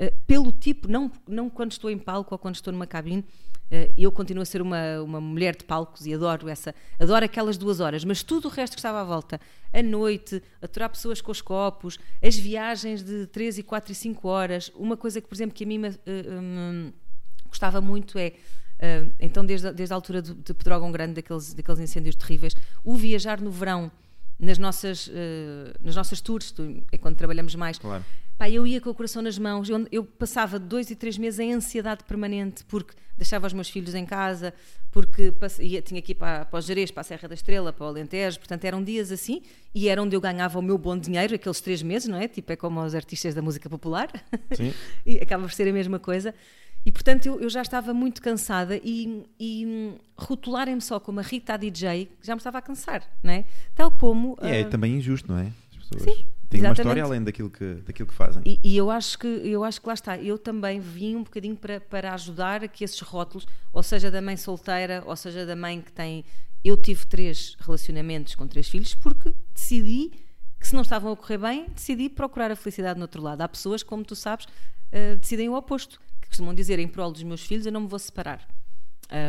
uh, pelo tipo, não, não quando estou em palco ou quando estou numa cabine. Uh, eu continuo a ser uma, uma mulher de palcos e adoro essa, adoro aquelas duas horas, mas tudo o resto que estava à volta, a noite, aturar pessoas com os copos, as viagens de 3 e 4 e 5 horas, uma coisa que, por exemplo, que a mim me, uh, um, gostava muito é então, desde, desde a altura de, de Pedrógão Grande, daqueles, daqueles incêndios terríveis, o viajar no verão nas nossas, uh, nas nossas tours, tu, é quando trabalhamos mais. Claro. Pá, eu ia com o coração nas mãos, eu, eu, passava dois e três meses em ansiedade permanente, porque deixava os meus filhos em casa, porque ia, tinha que ir para, para os Jerez, para a Serra da Estrela, para o Alentejo, portanto eram dias assim, e era onde eu ganhava o meu bom dinheiro, aqueles três meses, não é? Tipo, é como os artistas da música popular, Sim. [laughs] e acaba por ser a mesma coisa. E portanto eu, eu já estava muito cansada e, e hum, rotularem-me só como a Rita DJ já me estava a cansar, não é? Tal como. É ah, também injusto, não é? As pessoas Sim, têm uma exatamente. história além daquilo que, daquilo que fazem. E, e eu acho que eu acho que lá está. Eu também vim um bocadinho para, para ajudar a que esses rótulos, ou seja, da mãe solteira, ou seja, da mãe que tem. Eu tive três relacionamentos com três filhos porque decidi que se não estavam a correr bem, decidi procurar a felicidade no outro lado. Há pessoas, como tu sabes, eh, decidem o oposto, que costumam dizer em prol dos meus filhos, eu não me vou separar.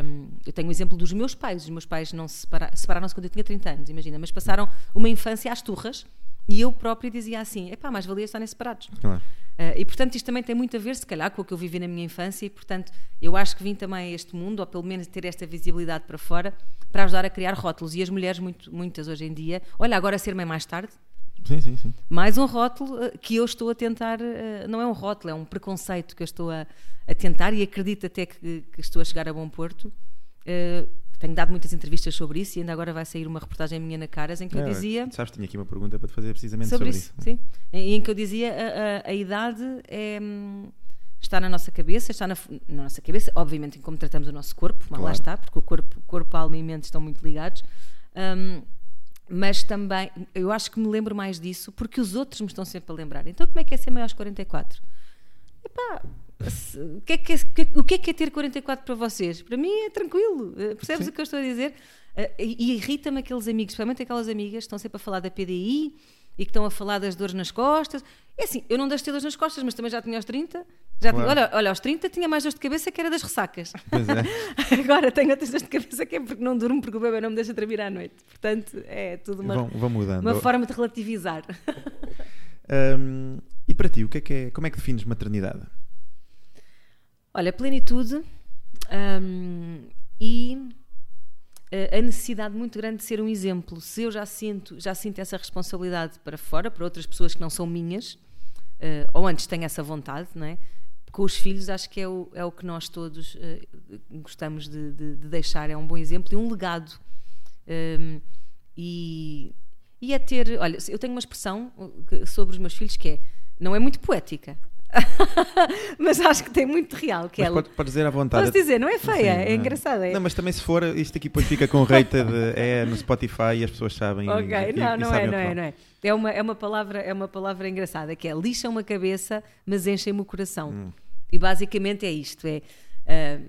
Hum, eu tenho o exemplo dos meus pais. Os meus pais não se separa- separaram-se quando eu tinha 30 anos, imagina, mas passaram uma infância às turras e eu própria dizia assim: epá, mais valia estarem separados. Claro. Uh, e portanto isto também tem muito a ver, se calhar, com o que eu vivi na minha infância e portanto eu acho que vim também a este mundo, ou pelo menos ter esta visibilidade para fora, para ajudar a criar rótulos. E as mulheres, muito, muitas hoje em dia, olha, agora ser mãe mais tarde, Sim, sim, sim. mais um rótulo uh, que eu estou a tentar, uh, não é um rótulo, é um preconceito que eu estou a, a tentar e acredito até que, que estou a chegar a bom porto. Uh, tenho dado muitas entrevistas sobre isso e ainda agora vai sair uma reportagem minha na Caras em que eu É, dizia Sabes, tinha aqui uma pergunta para te fazer precisamente sobre, sobre, isso, sim. Em, em que eu dizia a, a- a idade é, hum, está na nossa cabeça, está na, na nossa cabeça, obviamente em como tratamos o nosso corpo, mas lá Claro. está, porque o corpo, corpo, alma e mente estão muito ligados. Hum, mas também, eu acho que me lembro mais disso porque os outros me estão sempre a lembrar. Então, como é que é ser maior aos 44? Epá, se- o que, é que é, o que é- que é ter 44 para vocês? Para mim é tranquilo. eh, Percebes Sim. o que eu estou a dizer? Eh, E, irrita-me aqueles amigos, principalmente aquelas amigas que estão sempre a falar da PDI e que estão a falar das dores nas costas. É assim, eu não deixo de ter dores nas costas, mas também já tinha aos 30. Já tinha- Claro. olha, olha, aos 30 tinha mais dores de cabeça que era das ressacas. Pois é. [laughs] Agora tenho outras dores de cabeça que é porque não durmo porque o bebê não me deixa dormir à noite. Portanto, é tudo uma, Vão, vão uma forma de relativizar. [laughs] Hum, e para ti, o que é que é, como é que defines maternidade? Olha, plenitude hum, e eh, a necessidade muito grande de ser um exemplo. Se eu já sinto, já sinto essa responsabilidade para fora, para outras pessoas que não são minhas, eh, ou antes tenho essa vontade, não é? Com os filhos, acho que é o, é o que nós todos eh, gostamos de, de- de deixar. É um bom exemplo e um legado. Hum, e, e é ter. Olha, eu tenho uma expressão uh, sobre os meus filhos que é. Não é muito poética, [laughs] mas acho que tem muito real. Que Mas é, pode, dizer à vontade. Posso dizer, não é Sim, feia, não é engraçada. É. Não, mas também se for, isto aqui depois fica com rated, é no Spotify e as pessoas sabem. Ok, e, não, e não sabem é, não é, não é. É uma, é uma palavra, é uma palavra engraçada que é lixam-me a cabeça, mas enchem-me o coração. Hum. E basicamente é isto, é ah,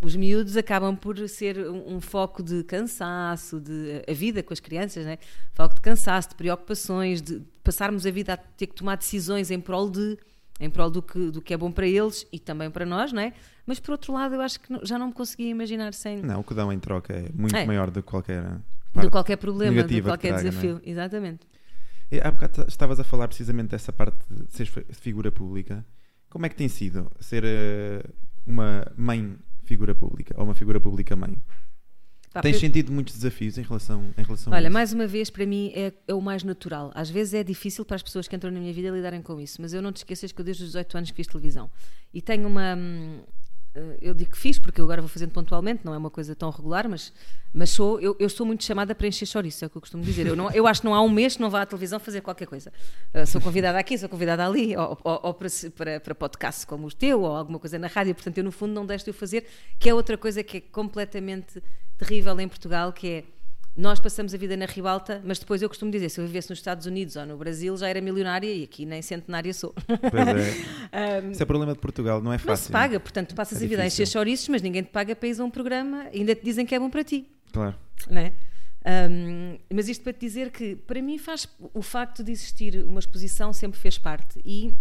os miúdos acabam por ser um, um foco de cansaço, de a vida com as crianças, né? Foco de cansaço, de preocupações, de passarmos a vida a ter que tomar decisões em prol de em prol do que, do que é bom para eles e também para nós, não é? Mas por outro lado, eu acho que não- já não me conseguia imaginar sem Não, o que dão em troca é muito É. maior do que qualquer. parte. qualquer problema, de qualquer traga, é? desafio. Exatamente. E Há bocado estavas a falar precisamente dessa parte de seres fi- figura pública. Como é que tem sido ser eh, uma mãe figura pública ou uma figura pública mãe? Pá, Tens sentido muitos desafios em relação, em relação a Olha, isso? mais uma vez, para mim é, é o mais natural. Às vezes é difícil para as pessoas que entram na minha vida lidarem com isso, mas eu não te esqueças que eu desde os 18 anos fiz televisão. E tenho uma. Eh, Eu digo que fiz porque eu agora vou fazendo pontualmente, não é uma coisa tão regular, mas, mas sou, eu, eu sou muito chamada para encher chouriço, é o que eu costumo dizer. Eu, não, eu acho que não há um mês que não vá à televisão fazer qualquer coisa. Eh, sou convidada aqui, sou convidada ali, ou, ou- ou para, para, para podcast como o teu, ou alguma coisa na rádio, portanto eu no fundo não deixo de o fazer, que é outra coisa que é completamente terrível em Portugal, que é nós passamos a vida na ribalta, mas depois eu costumo dizer, se eu vivesse nos Estados Unidos ou no Brasil já era milionária e aqui nem centenária sou. Pois é. [laughs] Isso é problema de Portugal, não é Não fácil. se paga, portanto tu passas É a vida a encher chouriços, mas ninguém te paga para ir a um programa, ainda te dizem que é bom para ti. Claro. não é? Ahm, mas isto para te dizer que, para mim, faz o facto de existir uma exposição sempre fez parte e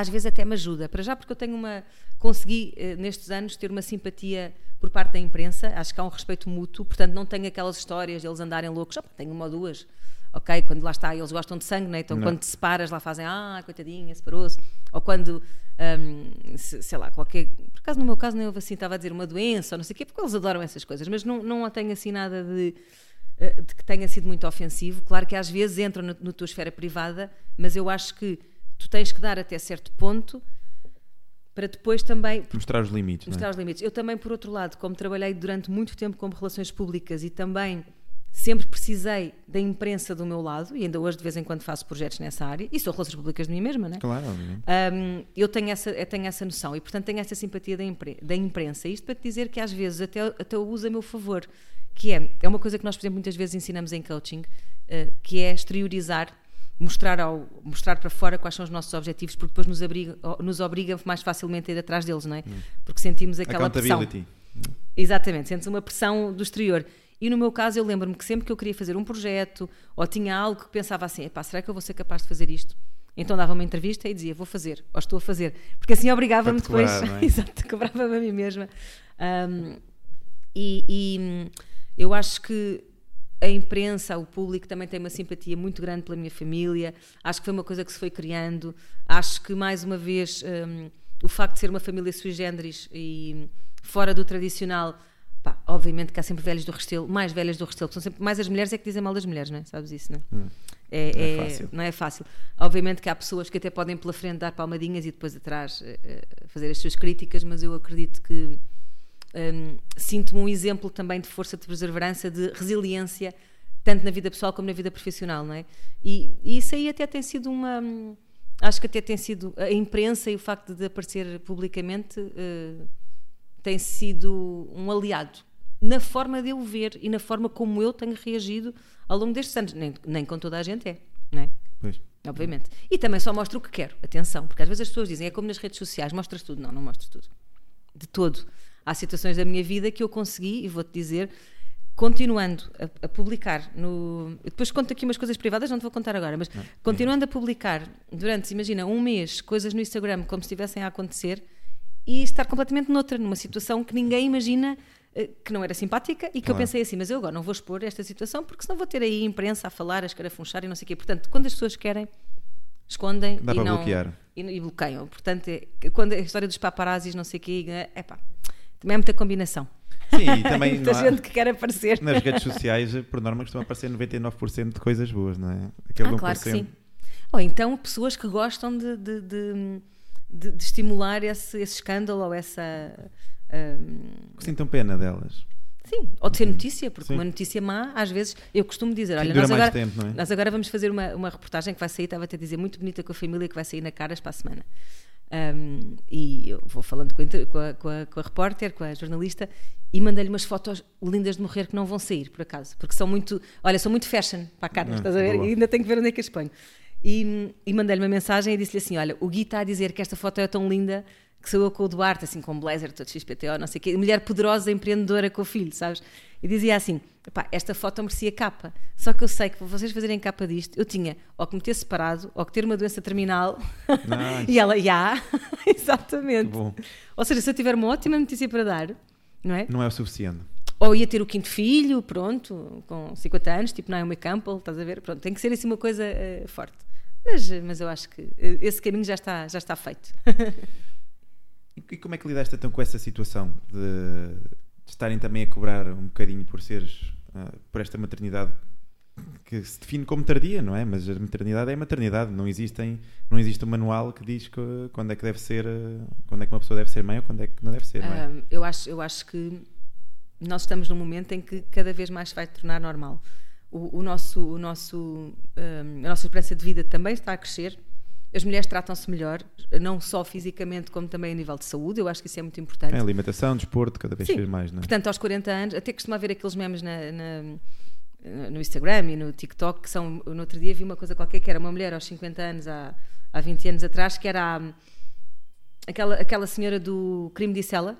às vezes até me ajuda. Para já, porque eu tenho uma. Consegui eh, nestes anos ter uma simpatia por parte da imprensa, acho que há um respeito mútuo, portanto não tenho aquelas histórias de eles andarem loucos, Opa, tenho uma ou duas. Ok, quando lá está, eles gostam de sangue, né? então Não. quando te separas, lá fazem, ah, coitadinha, separou-se. Ou quando, se- sei lá, qualquer. Por acaso, no meu caso, nem houve assim, estava a dizer uma doença ou não sei o quê, porque eles adoram essas coisas, mas não, não tenho assim nada de, eh, de que tenha sido muito ofensivo. Claro que às vezes entram na, na tua esfera privada, mas eu acho que tu tens que dar até certo ponto para depois também Mostrar os limites. é? mostrar os limites. Eu também, por outro lado, como trabalhei durante muito tempo como relações públicas e também sempre precisei da imprensa do meu lado e ainda hoje de vez em quando faço projetos nessa área e sou relações públicas de mim mesma, né? Claro. Um, eu tenho essa, eu tenho essa noção e, portanto, tenho essa simpatia da, impre, da imprensa. Isto para te dizer que às vezes até, até eu uso a meu favor, que é, é uma coisa que nós, por exemplo, muitas vezes ensinamos em coaching, uh, que é exteriorizar, mostrar, ao, mostrar para fora quais são os nossos objetivos, porque depois nos obriga, nos obriga mais facilmente a ir atrás deles, não é? Hum. Porque sentimos aquela pressão. Exatamente, sentes uma pressão do exterior. E no meu caso, eu lembro-me que sempre que eu queria fazer um projeto ou tinha algo que pensava assim: será que eu vou ser capaz de fazer isto? Então dava uma entrevista e dizia: vou fazer, ou estou a fazer. Porque assim obrigava-me depois. É? [laughs] Exato, cobrava-me a mim mesma. Um, e, e eu acho que a imprensa, o público também tem uma simpatia muito grande pela minha família. Acho que foi uma coisa que se foi criando. Acho que, mais uma vez, um, o facto de ser uma família sui generis e fora do tradicional Pá, obviamente que há sempre velhos do Restelo, mais velhas do Restelo, são sempre mais as mulheres é que dizem mal das mulheres, não é? Sabes isso, não é? Hum. É, não, é, é fácil. não é fácil. Obviamente que há pessoas que até podem pela frente dar palmadinhas e depois atrás uh, fazer as suas críticas, mas eu acredito que um, sinto-me um exemplo também de força de perseverança, de resiliência, tanto na vida pessoal como na vida profissional, não é? E, e isso aí até tem sido uma. Acho que até tem sido a imprensa e o facto de aparecer publicamente. Uh, tem sido um aliado na forma de eu ver e na forma como eu tenho reagido ao longo destes anos. Nem, nem com toda a gente é, não é? Pois. Obviamente. E também só mostro o que quero. Atenção, porque às vezes as pessoas dizem é como nas redes sociais, mostras tudo. Não, não mostro tudo. De todo. Há situações da minha vida que eu consegui, e vou-te dizer, continuando a, a, publicar no. Depois conto aqui umas coisas privadas, não te vou contar agora, mas não, continuando a publicar durante, imagina, um mês, coisas no Instagram como se estivessem a acontecer e estar completamente noutra, numa situação que ninguém imagina eh, que não era simpática e que claro. eu pensei assim, mas eu agora não vou expor esta situação porque senão vou ter aí imprensa a falar, a escarafunchar e não sei o quê. Portanto, quando as pessoas querem, escondem Dá e, não, bloquear. E, e, bloqueiam. Portanto, é, quando a história dos paparazzis, não sei o quê, é pá, também é muita combinação. Sim, e também [laughs] muita gente que quer aparecer. Nas redes sociais, por norma, costumam aparecer 99% de coisas boas, não é? Aquele ah, claro que sim. Ou então pessoas que gostam de, de, de de, de estimular esse, esse, escândalo ou essa. Um... Sintam pena delas. Sim, ou de ser notícia, porque Sim. uma notícia má, às vezes, eu costumo dizer, olha, nós agora, tempo, é? nós agora vamos fazer uma, uma reportagem que vai sair, estava até a dizer, muito bonita com a família, que vai sair na Caras para a semana. Um, e eu vou falando com a, com, a, com, a, repórter, com a jornalista, e mandei-lhe umas fotos lindas de morrer que não vão sair, por acaso, porque são muito, olha, são muito fashion para a cara, ah, estás a ver? Boa. E ainda tenho que ver onde é que as ponho. E, e mandei-lhe uma mensagem e disse-lhe assim: Olha, o Gui está a dizer que esta foto é tão linda que eu com o Duarte, assim, com blazer, todo XPTO, não sei o quê, mulher poderosa, empreendedora com o filho, sabes? E dizia assim: esta foto merecia capa. Só que eu sei que para vocês fazerem capa disto, eu tinha ou que me ter separado, ou que ter uma doença terminal. Nice. [laughs] e ela, já, yeah. [laughs] exatamente. Ou seja, se eu tiver uma ótima notícia para dar, não é? Não é o suficiente. Ou ia ter o quinto filho, pronto, com 50 anos, tipo Naomi Campbell, estás a ver? Pronto, tem que ser assim uma coisa uh, forte. Mas, mas eu acho que eh, esse caminho já está, já está feito. [laughs] e como é que lidaste então com essa situação de, estarem também a cobrar um bocadinho por seres, uh, por esta maternidade que se define como tardia, não é? Mas a maternidade é a maternidade, não existem, não existe um manual que diz que, quando é que deve ser, quando é que uma pessoa deve ser mãe ou quando é que não deve ser, não é? eu acho, eu acho que nós estamos num momento em que cada vez mais vai tornar normal o, o nosso, o nosso, um, a nossa esperança de vida também está a crescer. As mulheres tratam-se melhor, não só fisicamente, como também a nível de saúde. Eu acho que isso é muito importante. É, alimentação, desporto, cada vez mais, não é? Portanto, aos 40 anos, até costuma haver aqueles memes na, na, no Instagram e no TikTok, que são. No outro dia vi uma coisa qualquer que era uma mulher aos 50 anos, há, há 20 anos atrás, que era aquela, aquela senhora do crime de Sela,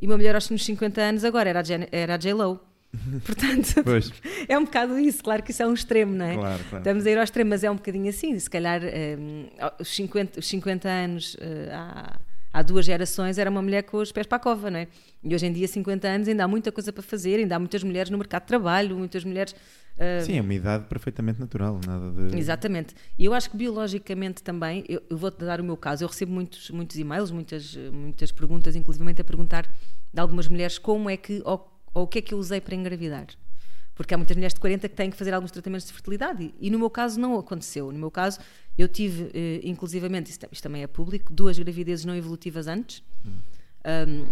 e uma mulher aos 50 anos agora era a, era a J-Lo. [laughs] Portanto, pois. é um bocado isso, claro que isso é um extremo, não é? Claro, claro. Estamos a ir ao extremo, mas é um bocadinho assim. Se calhar um, os, 50, os 50 anos uh, há, há, duas gerações era uma mulher com os pés para a cova, não é? E hoje em dia, 50 anos, ainda há muita coisa para fazer, ainda há muitas mulheres no mercado de trabalho, muitas mulheres. Uh, Sim, é uma idade perfeitamente natural, nada de. Exatamente. E eu acho que biologicamente também, eu, eu vou-te dar o meu caso, eu recebo muitos, muitos e-mails, muitas, muitas perguntas, inclusivamente a perguntar de algumas mulheres como é que ou o que é que eu usei para engravidar. Porque há muitas mulheres de 40 que têm que fazer alguns tratamentos de fertilidade e, no meu caso não aconteceu. No meu caso, eu tive, eh, inclusivamente, isto, isto, também é público, duas gravidezes não evolutivas antes, hum. um,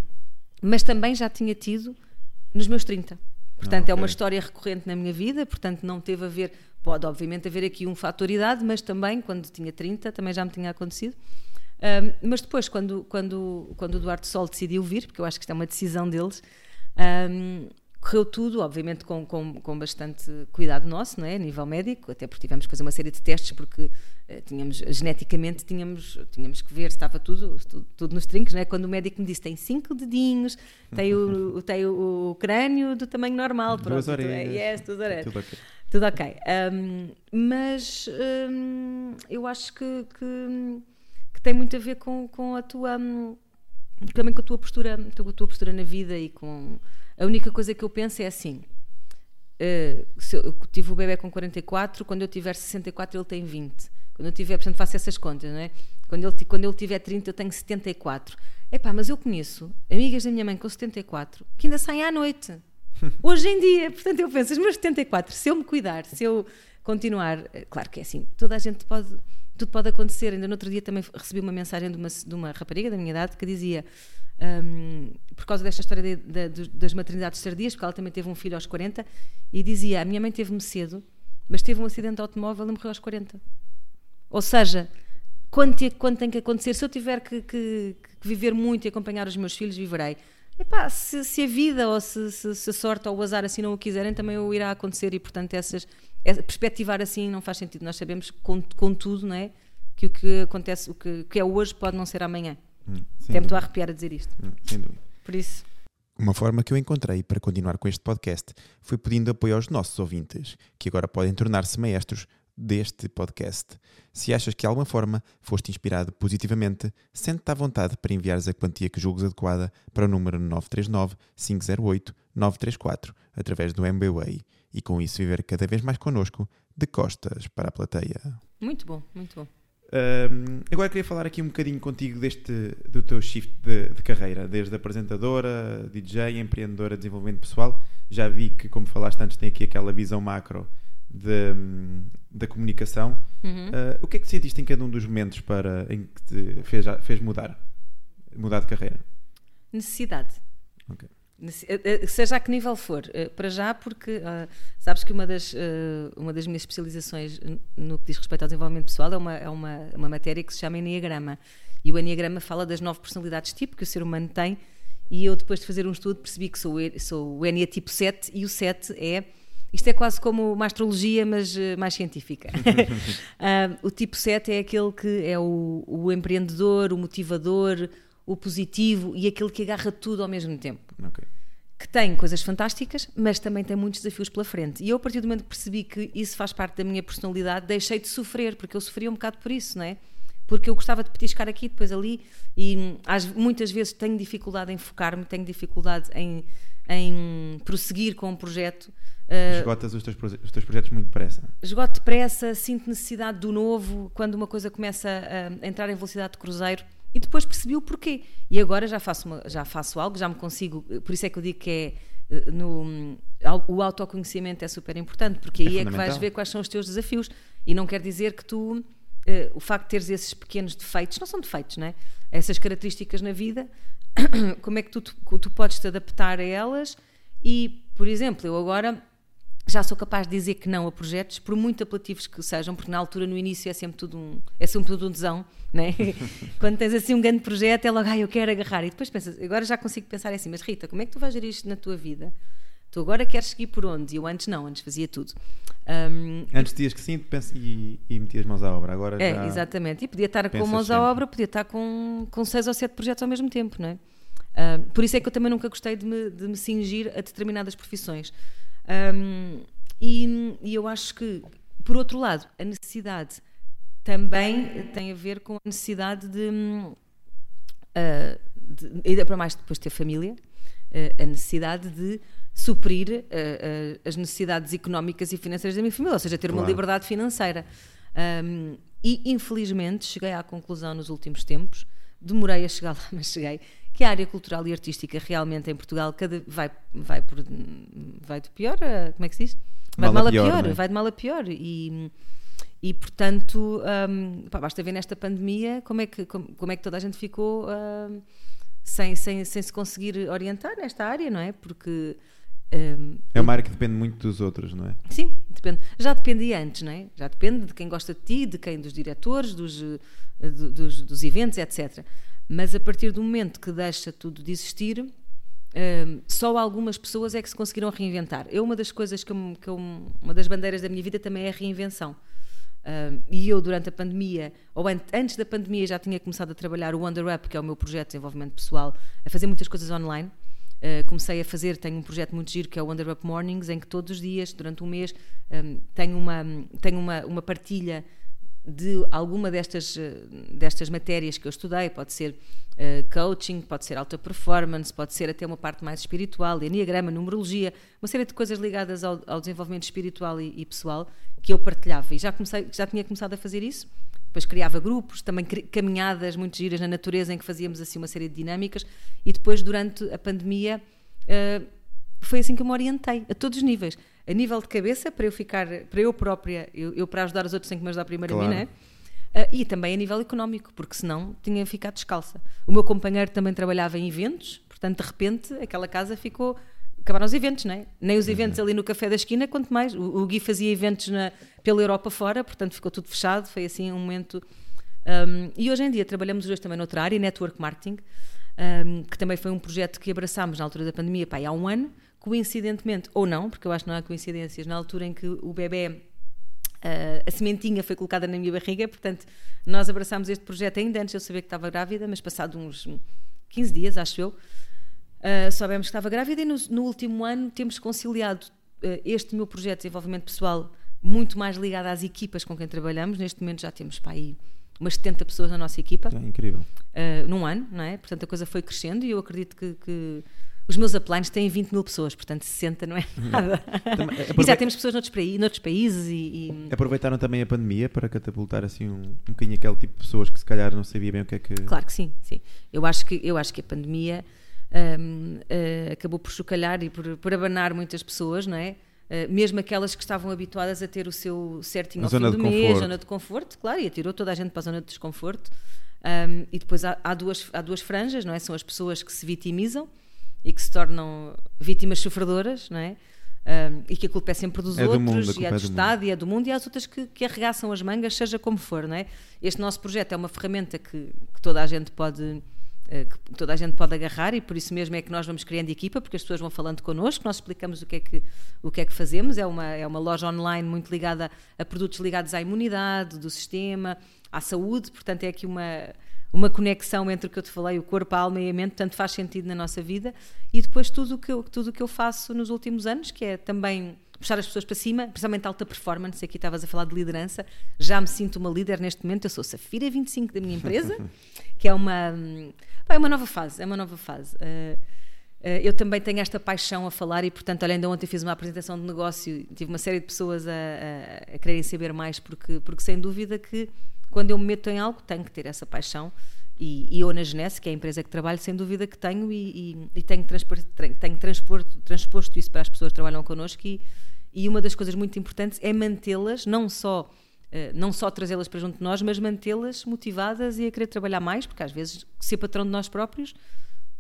mas também já tinha tido nos meus 30. Portanto, Ah, é uma história recorrente na minha vida, portanto, não teve a ver. Pode, obviamente, haver aqui um fator idade, mas também, quando tinha 30, também já me tinha acontecido. Ahm, mas depois, quando, quando, quando o Duarte Sol decidiu vir, porque eu acho que isto é uma decisão deles, ahm, correu tudo, obviamente com, com, com bastante cuidado nosso, não é? a nível médico, até porque tivemos que fazer uma série de testes, porque eh, tínhamos, geneticamente tínhamos, tínhamos que ver se estava tudo, tudo, tudo nos trincos, não é? Quando o médico me disse tem cinco dedinhos, tem o, tem o, o crânio do tamanho normal, Duas pronto, então é- orelhas. yes, duas orelhas. Tudo ok. Tudo ok. Um, mas um, eu acho que, que, que tem muito a ver com, com a tua. um, também com a tua postura, com a tua postura na vida e com. A única coisa que eu penso é assim. uh, eu, tive o bebê com 44, quando eu tiver 64 ele tem 20. Quando eu tiver, portanto faço essas contas, não é? Quando ele, quando ele tiver 30 eu tenho 74. Epá, mas eu conheço amigas da minha mãe com 74 que ainda saem à noite. [laughs] Hoje em dia, portanto, eu penso, os meus 74, se eu me cuidar, se eu continuar, eh, claro que é assim, toda a gente pode, tudo pode acontecer. Ainda no outro dia também recebi uma mensagem de uma, de uma rapariga da minha idade que dizia, hum, por causa desta história de- de- das maternidades tardias, porque ela também teve um filho aos 40, e dizia: A minha mãe teve-me cedo, mas teve um acidente de automóvel e morreu aos 40. Ou seja, quando, te- quando tem que acontecer, se eu tiver que, que- que viver muito e acompanhar os meus filhos, viverei. Epá, se, se a vida ou se, se- se a sorte ou o azar assim não o quiserem, também o irá acontecer e, portanto, essas, é- perspectivar assim não faz sentido. Nós sabemos, com, com tudo, não é? Que o que acontece, o que, que é hoje pode não ser amanhã. Hum, me estou a arrepiar a dizer isto. Hum, Sem dúvida. Por isso, Uma forma que eu encontrei para continuar com este podcast foi pedindo apoio aos nossos ouvintes, que agora podem tornar-se maestros deste podcast. Se achas que de alguma forma foste inspirado positivamente, sente-te à vontade para enviares a quantia que julgues adequada para o número 939 508 934 através do MBWay e com isso viver cada vez mais connosco de costas para a plateia. muito bom, muito bom. Um, agora queria falar aqui um bocadinho contigo deste do teu shift de, de carreira, desde apresentadora, DJ, empreendedora, desenvolvimento pessoal. Já vi que, como falaste antes, tem aqui aquela visão macro de, da comunicação. Uhum. Uh, o que é que sentiste em cada um dos momentos para, em que te fez, fez mudar? Mudar de carreira? Necessidade. Ok. Eh, eh, Seja a que nível for, Eh, para já, porque ah, sabes que uma das, eh, uma das minhas especializações no que diz respeito ao desenvolvimento pessoal é uma, é uma, uma matéria que se chama Enneagrama. E o Enneagrama fala das nove personalidades tipo que o ser humano tem. E eu, depois de fazer um estudo, percebi que sou, o sou o Enia tipo 7 e o 7 é. Isto é quase como uma astrologia, mas mais científica. [laughs] [laughs] Ah, o tipo 7 é aquele que é o, o empreendedor, o motivador, o positivo e aquele que agarra tudo ao mesmo tempo Ok. que tem coisas fantásticas, mas também tem muitos desafios pela frente. E eu, a partir do momento que percebi que isso faz parte da minha personalidade, deixei de sofrer, porque eu sofria um bocado por isso, não é? Porque eu gostava de petiscar aqui, depois ali, e às- muitas vezes tenho dificuldade em focar-me, tenho dificuldade em, em prosseguir com um projeto. Uh, Esgotas os teus, os teus projetos muito depressa. esgoto depressa, sinto necessidade do novo, quando uma coisa começa a, a entrar em velocidade de cruzeiro e depois percebi o porquê. E agora já faço, uma- já faço algo, já me consigo, por isso é que eu digo que é eh, no, o autoconhecimento é super importante, porque É aí é, que vais ver quais são os teus desafios. E não quer dizer que tu, eh, o facto de teres esses pequenos defeitos, não são defeitos, não é? Essas características na vida, [coughs] como é que tu, tu, tu podes te adaptar a elas e, por exemplo, eu agora já sou capaz de dizer que não a projetos, por muito apelativos que sejam, porque na altura, no início, é sempre tudo um, é sempre tudo um tesão, né? [laughs] Quando tens assim um grande projeto, é logo, ah, eu quero agarrar. E depois pensas, agora já consigo pensar assim, mas Rita, como é que tu vais gerir isto na tua vida? Tu agora queres seguir por onde? E eu antes não, antes fazia tudo. Ahm, Antes dias que sim, e, e metias mãos à obra. Agora é, já... exatamente. E podia estar com mãos à sempre. obra, podia estar com, com seis ou sete projetos ao mesmo tempo, não é? Ah, por isso é que eu também nunca gostei de me, de me cingir a determinadas profissões. Ahm, e, e eu acho que, por outro lado, a necessidade também tem a ver com a necessidade de, ah, de- ainda para mais depois de ter família, ah, a necessidade de suprir ah, as necessidades económicas e financeiras da minha família, ou seja, ter uma Claro. liberdade financeira. Um, e infelizmente cheguei à conclusão nos últimos tempos, demorei a chegar lá, [laughs] mas cheguei, que a área cultural e artística realmente em Portugal cada, vai, vai, por, vai de pior a, como é que se diz? Vai de Mal a mal a pior, pior, é? vai de mal a pior. E, e portanto, hum, pá, basta ver nesta pandemia como é que, como, como é que toda a gente ficou hum, sem, sem, sem se conseguir orientar nesta área, não é? Porque Um, é uma área que depende muito dos outros, não é? Sim, depende. Já dependia antes, não é? Já depende de quem gosta de ti, de quem, dos diretores, dos, eh, dos, dos eventos, etc. Mas a partir do momento que deixa tudo de existir, um, só algumas pessoas é que se conseguiram reinventar. Eu, uma das coisas que, eu, que eu, uma das bandeiras da minha vida também é a reinvenção. Um, e eu, durante a pandemia, ou antes da pandemia, já tinha começado a trabalhar o Wonder Up, que é o meu projeto de desenvolvimento pessoal, a fazer muitas coisas online. Uh, comecei a fazer, tenho um projeto muito giro que é o Wonder Up Mornings, em que todos os dias, durante um mês, um, tenho, uma, tenho uma, uma partilha de alguma destas, eh, destas matérias que eu estudei, pode ser uh, coaching, pode ser alta performance, pode ser até uma parte mais espiritual, enneagrama, numerologia, uma série de coisas ligadas ao, ao desenvolvimento espiritual e, e, pessoal que eu partilhava. E já, comecei, já tinha começado a fazer isso. Depois criava grupos, também caminhadas muito giras na natureza em que fazíamos assim uma série de dinâmicas. E depois, durante a pandemia, uh, foi assim que eu me orientei, a todos os níveis a nível de cabeça, para eu ficar, para eu própria, eu, eu para ajudar os outros tenho que me ajudar primeiro claro. a mim, não é? Uh, e também a nível económico, porque senão tinha ficado descalça. O meu companheiro também trabalhava em eventos, portanto, de repente, aquela casa ficou. Acabaram os eventos, não é? Nem os eventos uhum. ali no café da esquina, quanto mais. O, o Gui fazia eventos na, pela Europa fora, portanto, ficou tudo fechado. Foi assim um momento. Um, e hoje em dia trabalhamos hoje também noutra área, Network Marketing, um, que também foi um projeto que abraçámos na altura da pandemia, pá, há um ano coincidentemente, ou não, porque eu acho que não há coincidências, na altura em que o bebê, uh, a sementinha foi colocada na minha barriga, portanto, nós abraçámos este projeto ainda antes de eu saber que estava grávida, mas passado uns 15 dias, acho eu, uh, soubemos que estava grávida e no, no último ano temos conciliado uh, este meu projeto de desenvolvimento pessoal muito mais ligado às equipas com quem trabalhamos. Neste momento já temos para aí umas 70 pessoas na nossa equipa. É incrível. Num ano, não é? Portanto, a coisa foi crescendo e eu acredito que, que os meus uplines têm 20 mil pessoas, portanto 60 não é nada. Também, [laughs] e já temos pessoas noutros, países, noutros países e, e, Aproveitaram também a pandemia para catapultar assim um, um bocadinho aquele tipo de pessoas que se calhar não sabia bem o que é que... Claro que sim, sim. Eu acho que, eu acho que a pandemia um, uh, eh, acabou por chocalhar e por, por abanar muitas pessoas, não é? Uh, mesmo aquelas que estavam habituadas a ter o seu certinho ao fim do mês, zona de conforto, claro, e atirou toda a gente para a zona de desconforto. Um, e depois há, há, duas, há duas franjas, não é? São as pessoas que se vitimizam e que se tornam vítimas sofredoras, não é? Um, e que a culpa é sempre dos é outros, do mundo, e é do, é do Estado, e é do mundo, e há as outras que, que arregaçam as mangas, seja como for, não é? Este nosso projeto é uma ferramenta que, que toda a gente pode eh, que toda a gente pode agarrar e por isso mesmo é que nós vamos criando equipa porque as pessoas vão falando connosco, nós explicamos o que é que, o que, é que fazemos, é uma, é uma loja online muito ligada a produtos ligados à imunidade do sistema, à saúde, portanto é aqui uma uma conexão entre o que eu te falei, o corpo, a alma e a mente, portanto faz sentido na nossa vida. E depois tudo o que eu, tudo o que eu faço nos últimos anos, que é também puxar as pessoas para cima, principalmente alta performance, aqui estavas a falar de liderança, já me sinto uma líder neste momento, eu sou Safira 25 da minha empresa, [laughs] que é uma, é uma nova fase, é uma nova fase. Uh, eu também tenho esta paixão a falar e, portanto, olha, ainda ontem fiz uma apresentação de negócio, tive uma série de pessoas a, a, a quererem saber mais, porque, porque sem dúvida que quando eu me meto em algo, tenho que ter essa paixão. E, e eu na Genesse, que é a empresa que trabalho, sem dúvida que tenho e, e, e tenho, transpor, tenho transporto, transposto isso para as pessoas que trabalham connosco e, e uma das coisas muito importantes é mantê-las, não só Uh, não só trazê-las para junto de nós, mas mantê-las motivadas e a querer trabalhar mais, porque às vezes ser patrão de nós próprios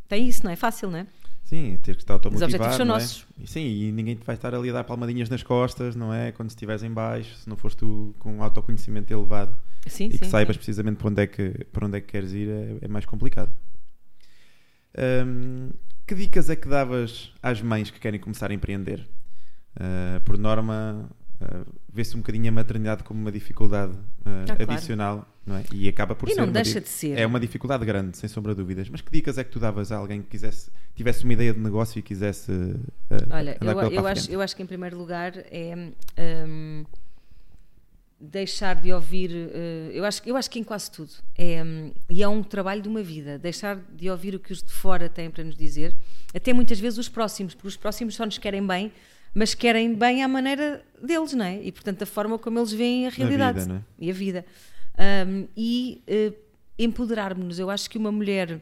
tem isso, não é fácil, não é? Sim, ter que estar automotivado. Os objetivos são é? nossos. E, sim, e ninguém te vai estar ali a dar palmadinhas nas costas, não é? Quando estiveres em baixo, se não fores tu com um autoconhecimento elevado sim, e sim, que saibas sim. precisamente para onde é que, para onde é que queres ir, é, é mais complicado. Hum, que dicas é que davas às mães que querem começar a empreender? Uh, por norma, uh, vê-se um bocadinho a maternidade como uma dificuldade uh, Ah, claro. adicional, não é? E acaba por E ser não deixa de ser. É uma dificuldade grande, sem sombra de dúvidas. Mas que dicas é que tu davas a alguém que quisesse, tivesse uma ideia de negócio e quisesse Olha, eu, eu acho, eu acho que em primeiro lugar é hum, deixar de ouvir. eh, eu, acho, eu acho que em quase tudo. É, hum, e é um trabalho de uma vida. Deixar de ouvir o que os de fora têm para nos dizer. Até muitas vezes os próximos, porque os próximos só nos querem bem, mas querem bem à maneira deles, não é? E portanto da forma como eles veem a realidade vida, não é? e a vida. Um, e eh, empoderarmos-nos. Eu acho que uma mulher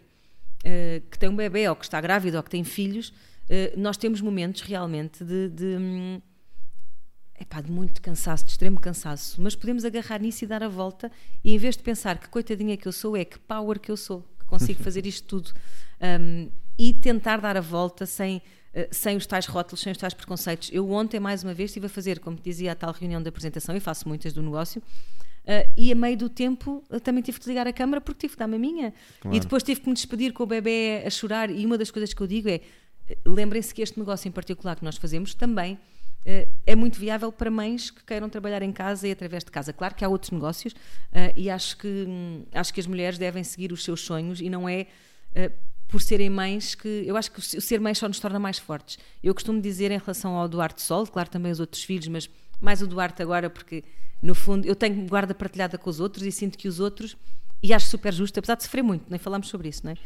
eh, que tem um bebê ou que está grávida ou que tem filhos, eh, nós temos momentos realmente de, de, hum, epá, de muito cansaço, de extremo cansaço, mas podemos agarrar nisso e dar a volta e em vez de pensar que coitadinha que eu sou, é que power que eu sou, que consigo [laughs] fazer isto tudo um, e tentar dar a volta sem uh, sem os tais rótulos, sem os tais preconceitos. Eu ontem, mais uma vez, estive a fazer, como dizia, a tal reunião de apresentação, e faço muitas do negócio, uh, e a meio do tempo também tive que ligar a câmara porque tive que dar-me a minha. Claro. E depois tive que me despedir com o bebê a chorar, e uma das coisas que eu digo é, lembrem-se que este negócio em particular que nós fazemos também é muito viável para mães que queiram trabalhar em casa e através de casa. Claro que há outros negócios uh, e acho que, hum, acho que as mulheres devem seguir os seus sonhos e não é uh, por serem mães que. Eu acho que o ser mãe só nos torna mais fortes. Eu costumo dizer em relação ao Duarte Sol, claro também os outros filhos, mas mais o Duarte agora, porque no fundo eu tenho guarda partilhada com os outros e sinto que os outros e acho super justo, apesar de sofrer muito, nem falámos sobre isso, não é?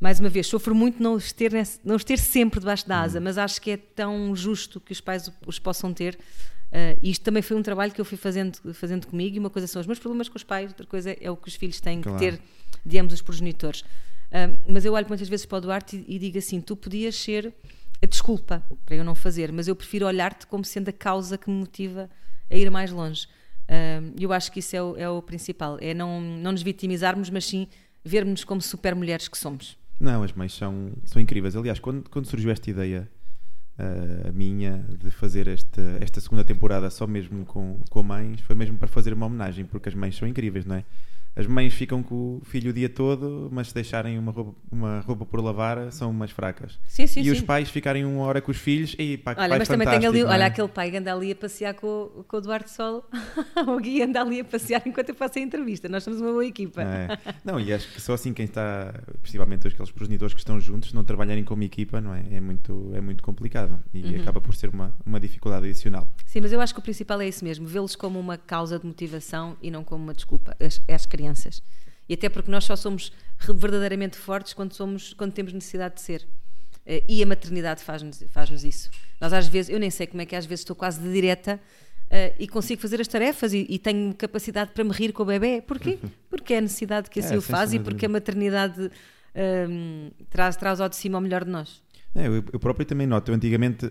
Mais uma vez, sofro muito não os ter, não os ter sempre debaixo da asa, hum. mas acho que é tão justo que os pais os possam ter. Uh, isto também foi um trabalho que eu fui fazendo, fazendo comigo, e uma coisa são os meus problemas com os pais, outra coisa é o que os filhos têm claro. que ter de ambos os progenitores. Uh, mas eu olho muitas vezes para o Duarte e, e digo assim: tu podias ser a desculpa para eu não fazer, mas eu prefiro olhar-te como sendo a causa que me motiva a ir mais longe. E eu acho que isso é o, é o, principal, é não, não nos vitimizarmos, mas sim vermos como super mulheres que somos. Não, as mães são, são incríveis. Aliás, quando, quando surgiu esta ideia, uh, minha, de fazer esta, esta segunda temporada só mesmo com, com mães, foi mesmo para fazer uma homenagem, porque as mães são incríveis, não é? As mães ficam com o filho o dia todo, mas se deixarem uma roupa, uma roupa por lavar, são umas fracas. Sim, sim, e sim. os pais ficarem uma hora com os filhos, e pá, Olha, mas também tem ali, é? olha aquele pai que anda ali a passear com, com o Eduardo Sol, [laughs] o Gui anda ali a passear enquanto eu faço a entrevista. Nós somos uma boa equipa. É. [laughs] Não, e acho que só assim quem está, principalmente aqueles progenitores que estão juntos, não trabalharem como equipa, não é? É muito, é muito complicado e uhum. acaba por ser uma, uma dificuldade adicional. Sim, mas eu acho que o principal é isso mesmo, vê-los como uma causa de motivação e não como uma desculpa, as, as crianças. E até porque nós só somos verdadeiramente fortes quando, somos, quando temos necessidade de ser. Uh, e a maternidade faz-nos faz isso. Nós às vezes, eu nem sei como é que às vezes estou quase de direta uh, e consigo fazer as tarefas e, e, tenho capacidade para me rir com o bebê. Porquê? [laughs] Porque é a necessidade que assim é, o faz e porque a maternidade um, traz, traz ao de cima o melhor de nós. É, eu, eu próprio também noto. Eu antigamente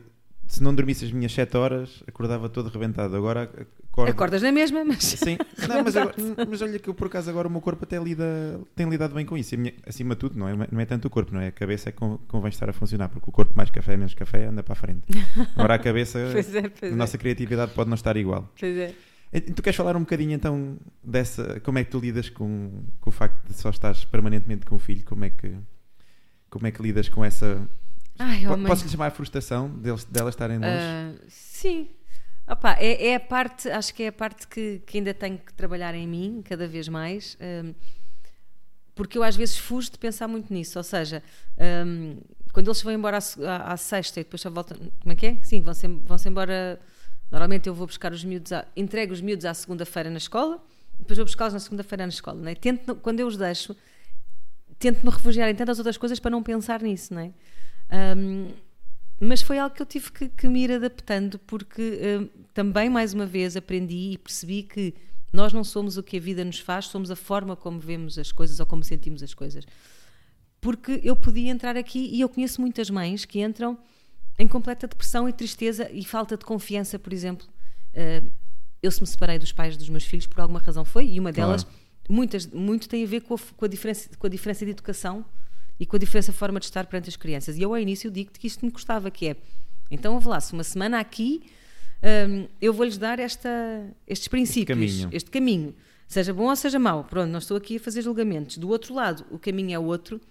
se não dormisse as minhas 7 horas, acordava todo arrebentado. Agora acordo... Acordas na mesma, mas. [laughs] Sim, [laughs] não, mas, agora, mas, olha que eu, por acaso agora o meu corpo até lida, tem lidado bem com isso. Minha, acima de tudo, não é, não é tanto o corpo, não é? A cabeça é que convém estar a funcionar, porque o corpo mais café, menos café, anda para a frente. [laughs] Agora a cabeça, pois é, pois a nossa é. criatividade pode não estar igual. Pois é. Tu queres falar um bocadinho então dessa. Como é que tu lidas com, com o facto de só estás permanentemente com o filho? Como é que, como é que lidas com essa Ai, oh, Posso lhe chamar a frustração deles, delas estarem longe? Uh, sim. Opa, é, é, a parte, acho que é a parte que, que, ainda tenho que trabalhar em mim, cada vez mais, um, porque eu às vezes fujo de pensar muito nisso. Ou seja, um, quando eles vão embora à, à, à, sexta e depois só voltam. Como é que é? Sim, vão-se vão embora. Normalmente eu vou buscar os miúdos, à, entrego os miúdos à segunda-feira na escola, depois vou buscá-los na segunda-feira na escola. Não é? tento, quando eu os deixo, tento-me refugiar em tantas outras coisas para não pensar nisso, não é? Um, mas foi algo que eu tive que, que me ir adaptando, porque também, mais uma vez, aprendi e percebi que nós não somos o que a vida nos faz, somos a forma como vemos as coisas ou como sentimos as coisas. Porque eu podia entrar aqui e eu conheço muitas mães que entram em completa depressão e tristeza e falta de confiança, por exemplo. Uh, eu se me separei dos pais dos meus filhos por alguma razão foi, e uma delas, claro. muitas, muito tem a ver com a, com a, diferença, com a diferença de educação e com a diferença forma de estar perante as crianças. E eu ao início digo-te que isto me custava, que é, então vou lá, se uma semana aqui um, eu vou-lhes dar esta, estes princípios, este caminho. este caminho, seja bom ou seja mau, pronto, não estou aqui a fazer julgamentos. Do outro lado, o caminho é outro,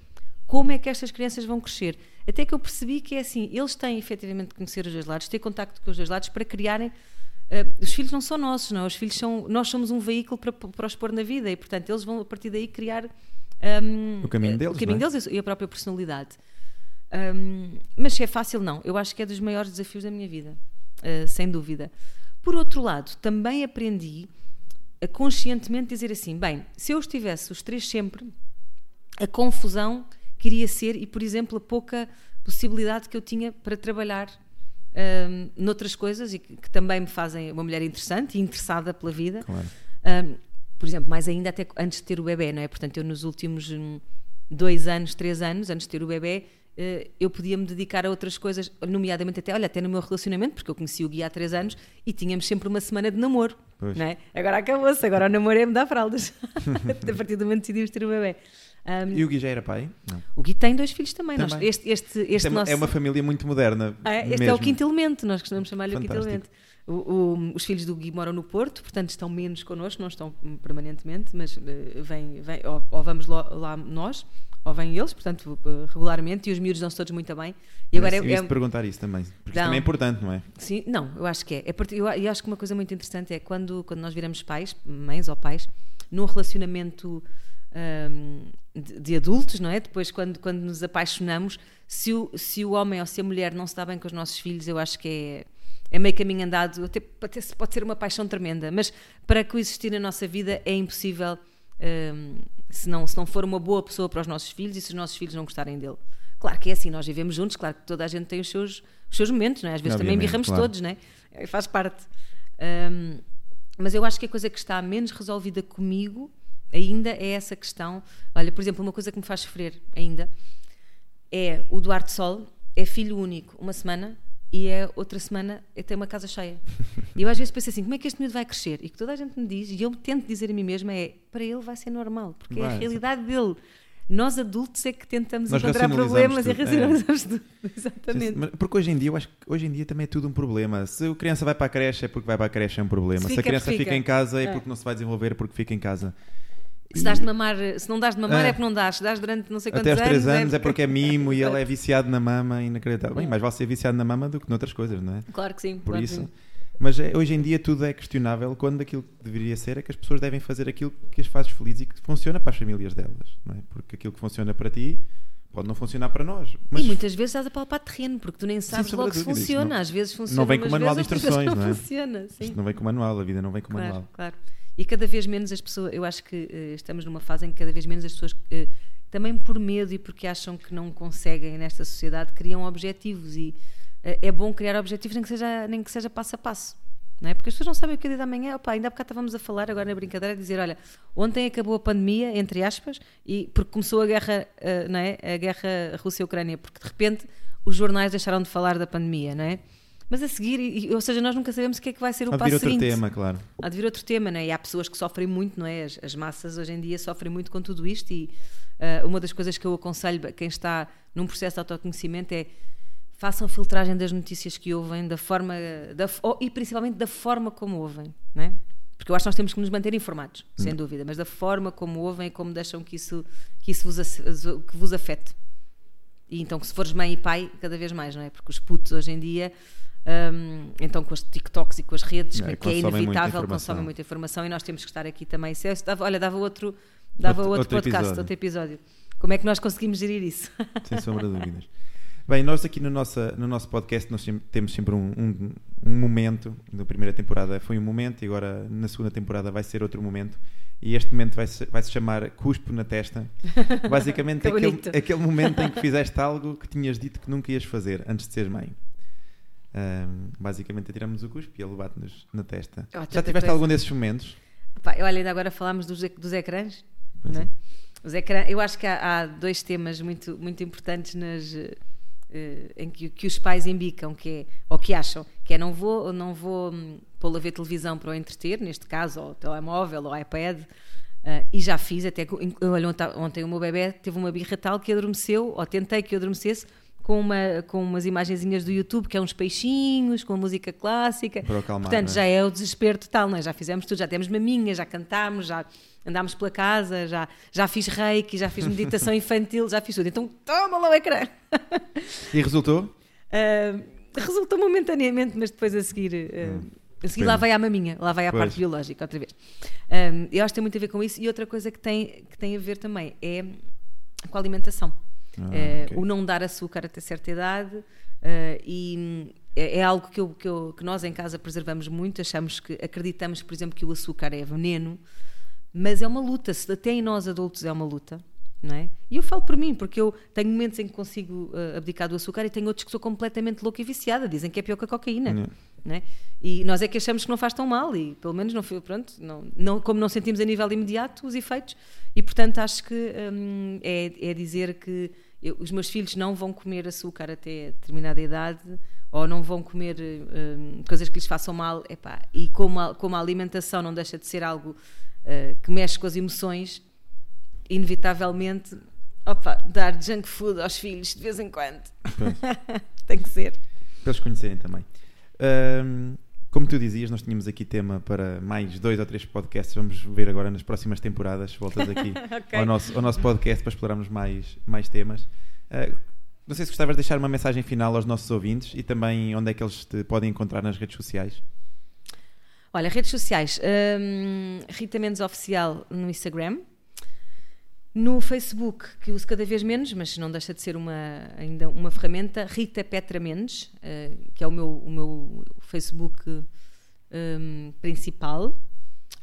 como é que estas crianças vão crescer? Até que eu percebi que é assim, eles têm efetivamente de conhecer os dois lados, ter contacto com os dois lados para criarem Uh, os filhos não são nossos, não. Os filhos são, nós somos um veículo para, para os pôr na vida e, portanto, eles vão a partir daí criar um, o caminho deles, o caminho é? deles e a própria personalidade. Um, mas se é fácil, não. Eu acho que é dos maiores desafios da minha vida, uh, sem dúvida. Por outro lado, também aprendi a conscientemente dizer assim: bem, se eu estivesse os três sempre, a confusão queria ser e, por exemplo, a pouca possibilidade que eu tinha para trabalhar um, noutras coisas e que, que, também me fazem uma mulher interessante e interessada pela vida. Claro. Um, por exemplo, mais ainda até antes de ter o bebê, não é? Portanto, eu nos últimos hum, dois anos, três anos, antes de ter o bebê, eh, eu podia me dedicar a outras coisas, nomeadamente até, olha, até no meu relacionamento, porque eu conheci o Gui há três anos e tínhamos sempre uma semana de namoro, pois. não é? Agora acabou-se, agora o namoro é me dar fraldas, [laughs] a partir do momento que decidimos ter o bebê. Um, E o Gui já era pai? Não. o Gui tem dois filhos também. Nós- Também. este este, este Isto é, uma- nosso, é uma família muito moderna. é, este é mesmo. o quinto elemento, nós costumamos chamar-lhe o quinto elemento. O- o- os filhos do Gui moram no Porto, portanto estão menos connosco, não estão permanentemente, mas eh, vêm, vêm- ou, ou vamos lá, lá nós, ou vêm eles, portanto, eh, regularmente, e os miúdos dão-se todos muito bem. E agora eu é, é- perguntar isso também. Porque Dão. isso também é importante, não é? Sim, não, eu acho que é. é eu, eu acho que uma coisa muito interessante é quando, quando nós viramos pais, mães ou pais, num relacionamento hum, de, de adultos, não é? Depois, quando, quando nos apaixonamos, se o, se o homem ou se a mulher não se dá bem com os nossos filhos, eu acho que é, é meio caminho andado. Até, até pode ser uma paixão tremenda, mas para coexistir na nossa vida é impossível hum, se, não, se não for uma boa pessoa para os nossos filhos e se os nossos filhos não gostarem dele. Claro que é assim, nós vivemos juntos, claro que toda a gente tem os seus, os seus momentos, não é? Às vezes também Obviamente, birramos claro. todos, não é? É, Faz parte. Hum, mas eu acho que a coisa que está menos resolvida comigo ainda é essa questão. Olha, por exemplo, uma coisa que me faz sofrer ainda é o Duarte Sol é filho único uma semana e é outra semana é ter uma casa cheia. [laughs] E eu às vezes penso assim, como é que este miúdo vai crescer? E que toda a gente me diz, e eu tento dizer a mim mesma, é para ele vai ser normal, porque é a Vai, realidade dele. Nós adultos é que tentamos Nós encontrar problemas e tudo, é. racionalizamos tudo. [laughs] Exatamente. Porque hoje em dia, eu acho que hoje em dia também é tudo um problema. Se a criança vai para a creche é porque vai para a creche é um problema. Se Se, fica, a criança fica. fica em casa é É. porque não se vai desenvolver porque fica em casa. Se, dás de mamar, se não dás de mamar É. é porque não dás. Se dás durante não sei quantos Até aos 3 anos. anos é porque é mimo e ele é [laughs] viciado na mama inacreditável. É. Bem, mais vale ser viciado na mama do que noutras coisas, não é? Claro que sim. Por claro isso. sim. Mas é, hoje em dia tudo é questionável quando aquilo que deveria ser é que as pessoas devem fazer aquilo que as faz felizes e que funciona para as famílias delas, não é? Porque aquilo que funciona para ti pode não funcionar para nós. Mas E muitas vezes estás a palpar terreno, porque tu nem sabes sombra logo se funciona. não- Às vezes funciona. vem com umas manual de instruções, não é? funciona. Sim. isto não vem com manual, a vida não vem com Claro, manual. claro. E cada vez menos as pessoas, eu acho que eh, estamos numa fase em que cada vez menos as pessoas, eh, também por medo e porque acham que não conseguem nesta sociedade, criam objetivos e eh, é bom criar objetivos nem que seja, nem que seja passo a passo. Não é? Porque as pessoas não sabem o que é dia da manhã. Opa, ainda há bocado estávamos a falar, agora na brincadeira, a dizer: olha, ontem acabou a pandemia, entre aspas, e porque começou a guerra, não é? a guerra Rússia-Ucrânia, porque de repente os jornais deixaram de falar da pandemia, não é? Mas a seguir, ou seja, nós nunca sabemos o que é que vai ser o Há de passo vir outro seguinte. tema, claro. Há de vir outro tema, né? E há pessoas que sofrem muito, não é? As, as massas hoje em dia sofrem muito com tudo isto e ah, uma das coisas que eu aconselho a quem está num processo de autoconhecimento é façam filtragem das notícias que ouvem, da forma, da, oh, e principalmente da forma como ouvem, não é? Porque eu acho que nós temos que nos manter informados, sem dúvida, mas da forma como ouvem e como deixam que isso, que isso vos, que vos afete. E então, que se fores mãe e pai, cada vez mais, não é? Porque os putos hoje em dia, hum, então com os TikToks e com as redes, É, que, é muita inevitável, informação. consomem muita informação e nós temos que estar aqui também. Se dava- olha, dava outro, dava Outro- outro, podcast, episódio. outro episódio. Como é que nós conseguimos gerir isso? [laughs] Sem sombra de dúvidas. Bem, nós aqui no, nossa, no nosso podcast nós temos sempre um, um, um momento. Na primeira temporada foi um momento e agora na segunda temporada vai ser outro momento. E este momento vai se, vai -se chamar Cuspo na Testa. [laughs] Basicamente Que aquele, aquele momento em que fizeste algo que tinhas dito que nunca ias fazer antes de seres mãe. Ahm, basicamente tiramos o cuspo e ele bate-nos na testa. Oh, Já tiveste coisa. algum desses momentos? Pá, olha, ainda agora falámos dos, dos ecrãs. Pois não é? é. Os ecrã, eu acho que há, há dois temas muito, muito importantes nas, eh, em que, que os pais embicam, que é, ou que acham, que é não vou, não vou hum, pô-lo a ver televisão para o entreter, neste caso, ou telemóvel, ou iPad, ah, e já fiz, até que, olha, ontem, ontem o meu bebê teve uma birra tal que adormeceu, ou tentei que adormecesse, com, uma, com umas imagenzinhas do YouTube, que é uns peixinhos, com música clássica. Para acalmar, Portanto, é? já é o desespero total, não é? Já fizemos tudo, já temos maminhas, já cantámos, já andámos pela casa, já, já fiz reiki, já fiz meditação [laughs] infantil, já fiz tudo. Então, toma lá o ecrã. E resultou? Ah, resultou momentaneamente, mas depois a seguir. ah, a seguir lá Hum, vai à maminha, lá vai à Pois. parte biológica outra vez. Ah, eu acho que tem muito a ver com isso. E outra coisa que tem, que tem a ver também é com a alimentação. Ah, Eh, ok. O não dar açúcar até certa idade eh, e hum, é, é algo que, eu- que eu- que nós em casa preservamos muito. Achamos que acreditamos, por exemplo, que o açúcar é veneno, mas é uma luta. Até em nós adultos é uma luta, não é? E eu falo por mim, porque eu tenho momentos em que consigo eh, abdicar do açúcar e tenho outros que sou completamente louca e viciada. Dizem que é pior que a cocaína. Não é? E nós é que achamos que não faz tão mal e pelo menos não foi, pronto, não, não, como não sentimos a nível imediato os efeitos e portanto acho que hum, é, é dizer que eu- os meus filhos não vão comer açúcar até determinada idade ou não vão comer hum, coisas que lhes façam mal epá, e como a, como a alimentação não deixa de ser algo uh, que mexe com as emoções inevitavelmente, opa, dar junk food aos filhos de vez em quando. [laughs] Tem que ser. Para eles conhecerem também. Ahm, como tu dizias, nós tínhamos aqui tema para mais dois ou três podcasts. Vamos ver agora nas próximas temporadas. Voltas aqui [laughs] Ok. ao, nosso, ao nosso podcast para explorarmos mais, mais temas. Ah, não sei se gostavas de deixar uma mensagem final aos nossos ouvintes e também onde é que eles te podem encontrar nas redes sociais. Olha, redes sociais. hum, Rita Mendes Oficial no Instagram. No Facebook, que uso cada vez menos, mas não deixa de ser uma, ainda uma ferramenta, Rita Petra Mendes, eh, que é o meu, o meu Facebook hum, principal.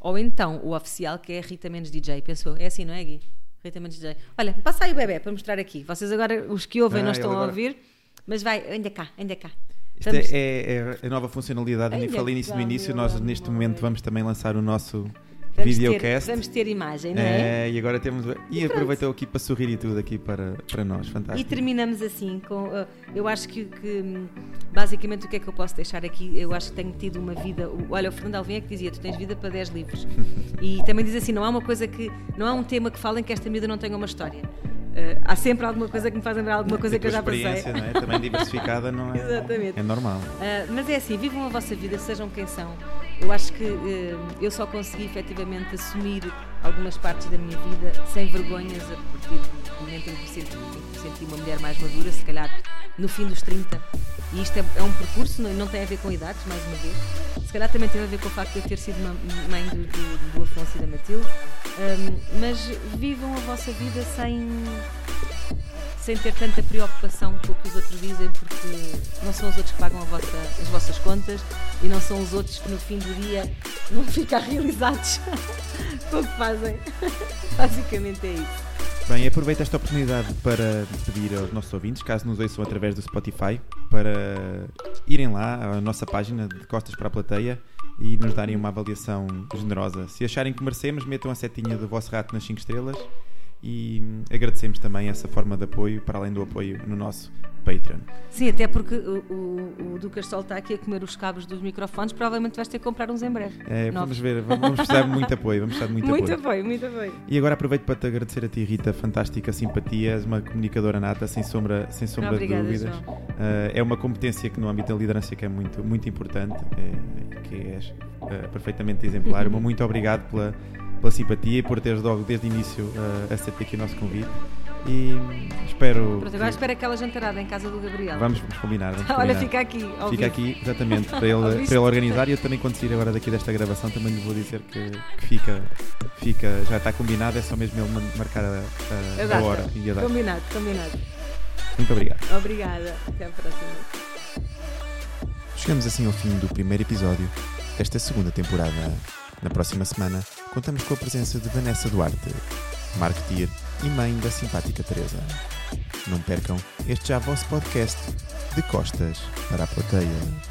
Ou então o oficial, que é Rita Mendes DJ. Pensou? É assim, não é, Gui? Rita Mendes DJ. Olha, passa aí o bebê para mostrar aqui. Vocês agora, os que ouvem, Ah, não ele estão a agora- ouvir, mas vai, ainda cá, ainda cá. Isto Estamos- é, é- é a nova funcionalidade. Eu nem Ainda falei nisso no início. Nós, neste momento, vamos também lançar o nosso vamos ter, videocast. vamos ter imagem, não é? É, e agora temos. E aproveitou aqui para sorrir e tudo aqui para, para nós. E Fantástico. terminamos assim com. uh, eu acho que, que, basicamente o que é que eu posso deixar aqui? Eu acho que tenho tido uma vida. Olha, o Fernando Alvim é que dizia: tu tens vida para 10 livros. [laughs] e também diz assim: não há uma coisa que. Não há um tema que falem que esta vida não tenha uma história. Uh, há sempre alguma coisa que me faz lembrar alguma coisa E que eu tua já passei. experiência, não é? Também diversificada, não é? [laughs] Exatamente. É normal. Uh, mas é assim, vivam a vossa vida, sejam quem são. Eu acho que uh, eu só consegui efetivamente assumir algumas partes da minha vida sem vergonhas a partir do momento em que me senti, em que me senti uma mulher mais madura, se calhar no fim dos 30. E isto é, é um percurso, não, não tem a ver com idades, mais uma vez. Se calhar também tem a ver com o facto de eu ter sido mãe do, do, do Afonso e da Matilde. Um, mas vivam a vossa vida sem sem ter tanta preocupação com o que os outros dizem, porque não são os outros que pagam vossa- as vossas contas e não são os outros que no fim do dia vão [laughs] ficar realizados com o que fazem. [laughs] Basicamente é isso. Bem, aproveito esta oportunidade para pedir aos nossos ouvintes, caso nos ouçam através do Spotify, para irem lá à nossa página de Costas para a Plateia e nos darem uma avaliação generosa. Se acharem que merecemos, metam a setinha do vosso rato nas 5 estrelas e agradecemos também essa forma de apoio, para além do apoio no nosso Patreon. Sim, até porque o, o, o Ducas Sol está aqui a comer os cabos dos microfones, provavelmente vais ter que comprar uns em breve. É, vamos ver, vamos precisar de muito apoio, vamos precisar de muito, Muito apoio. apoio, muito apoio. E agora aproveito para te agradecer a ti, Rita, fantástica simpatia, és uma comunicadora nata, sem sombra, sem sombra Obrigada, de dúvidas. Uh, é uma competência que no âmbito da liderança que é muito, muito importante, é, que és uh, perfeitamente exemplar. Uhum. Muito obrigado pela, pela simpatia e por teres logo desde o início uh, aceito aqui o nosso convite. E hum, espero. Pronto, agora que- espera aquela jantarada em casa do Gabriel. Vamos, vamos combinar. Vamos [laughs] Olha, combinar. fica aqui. ao Fica vivo. aqui, exatamente, para ele, [laughs] para ele organizar e eu também quando sair agora daqui desta gravação também lhe vou dizer que, que fica, fica, já está combinado, é só mesmo ele marcar a, a- A a hora e a data. Combinado, combinado. Muito obrigado. Obrigada. Até à próxima. Chegamos assim ao fim do primeiro episódio desta segunda temporada. Na próxima semana, contamos com a presença de Vanessa Duarte, marketeer e mãe da simpática Teresa. Não percam este já vosso podcast de costas para a plateia.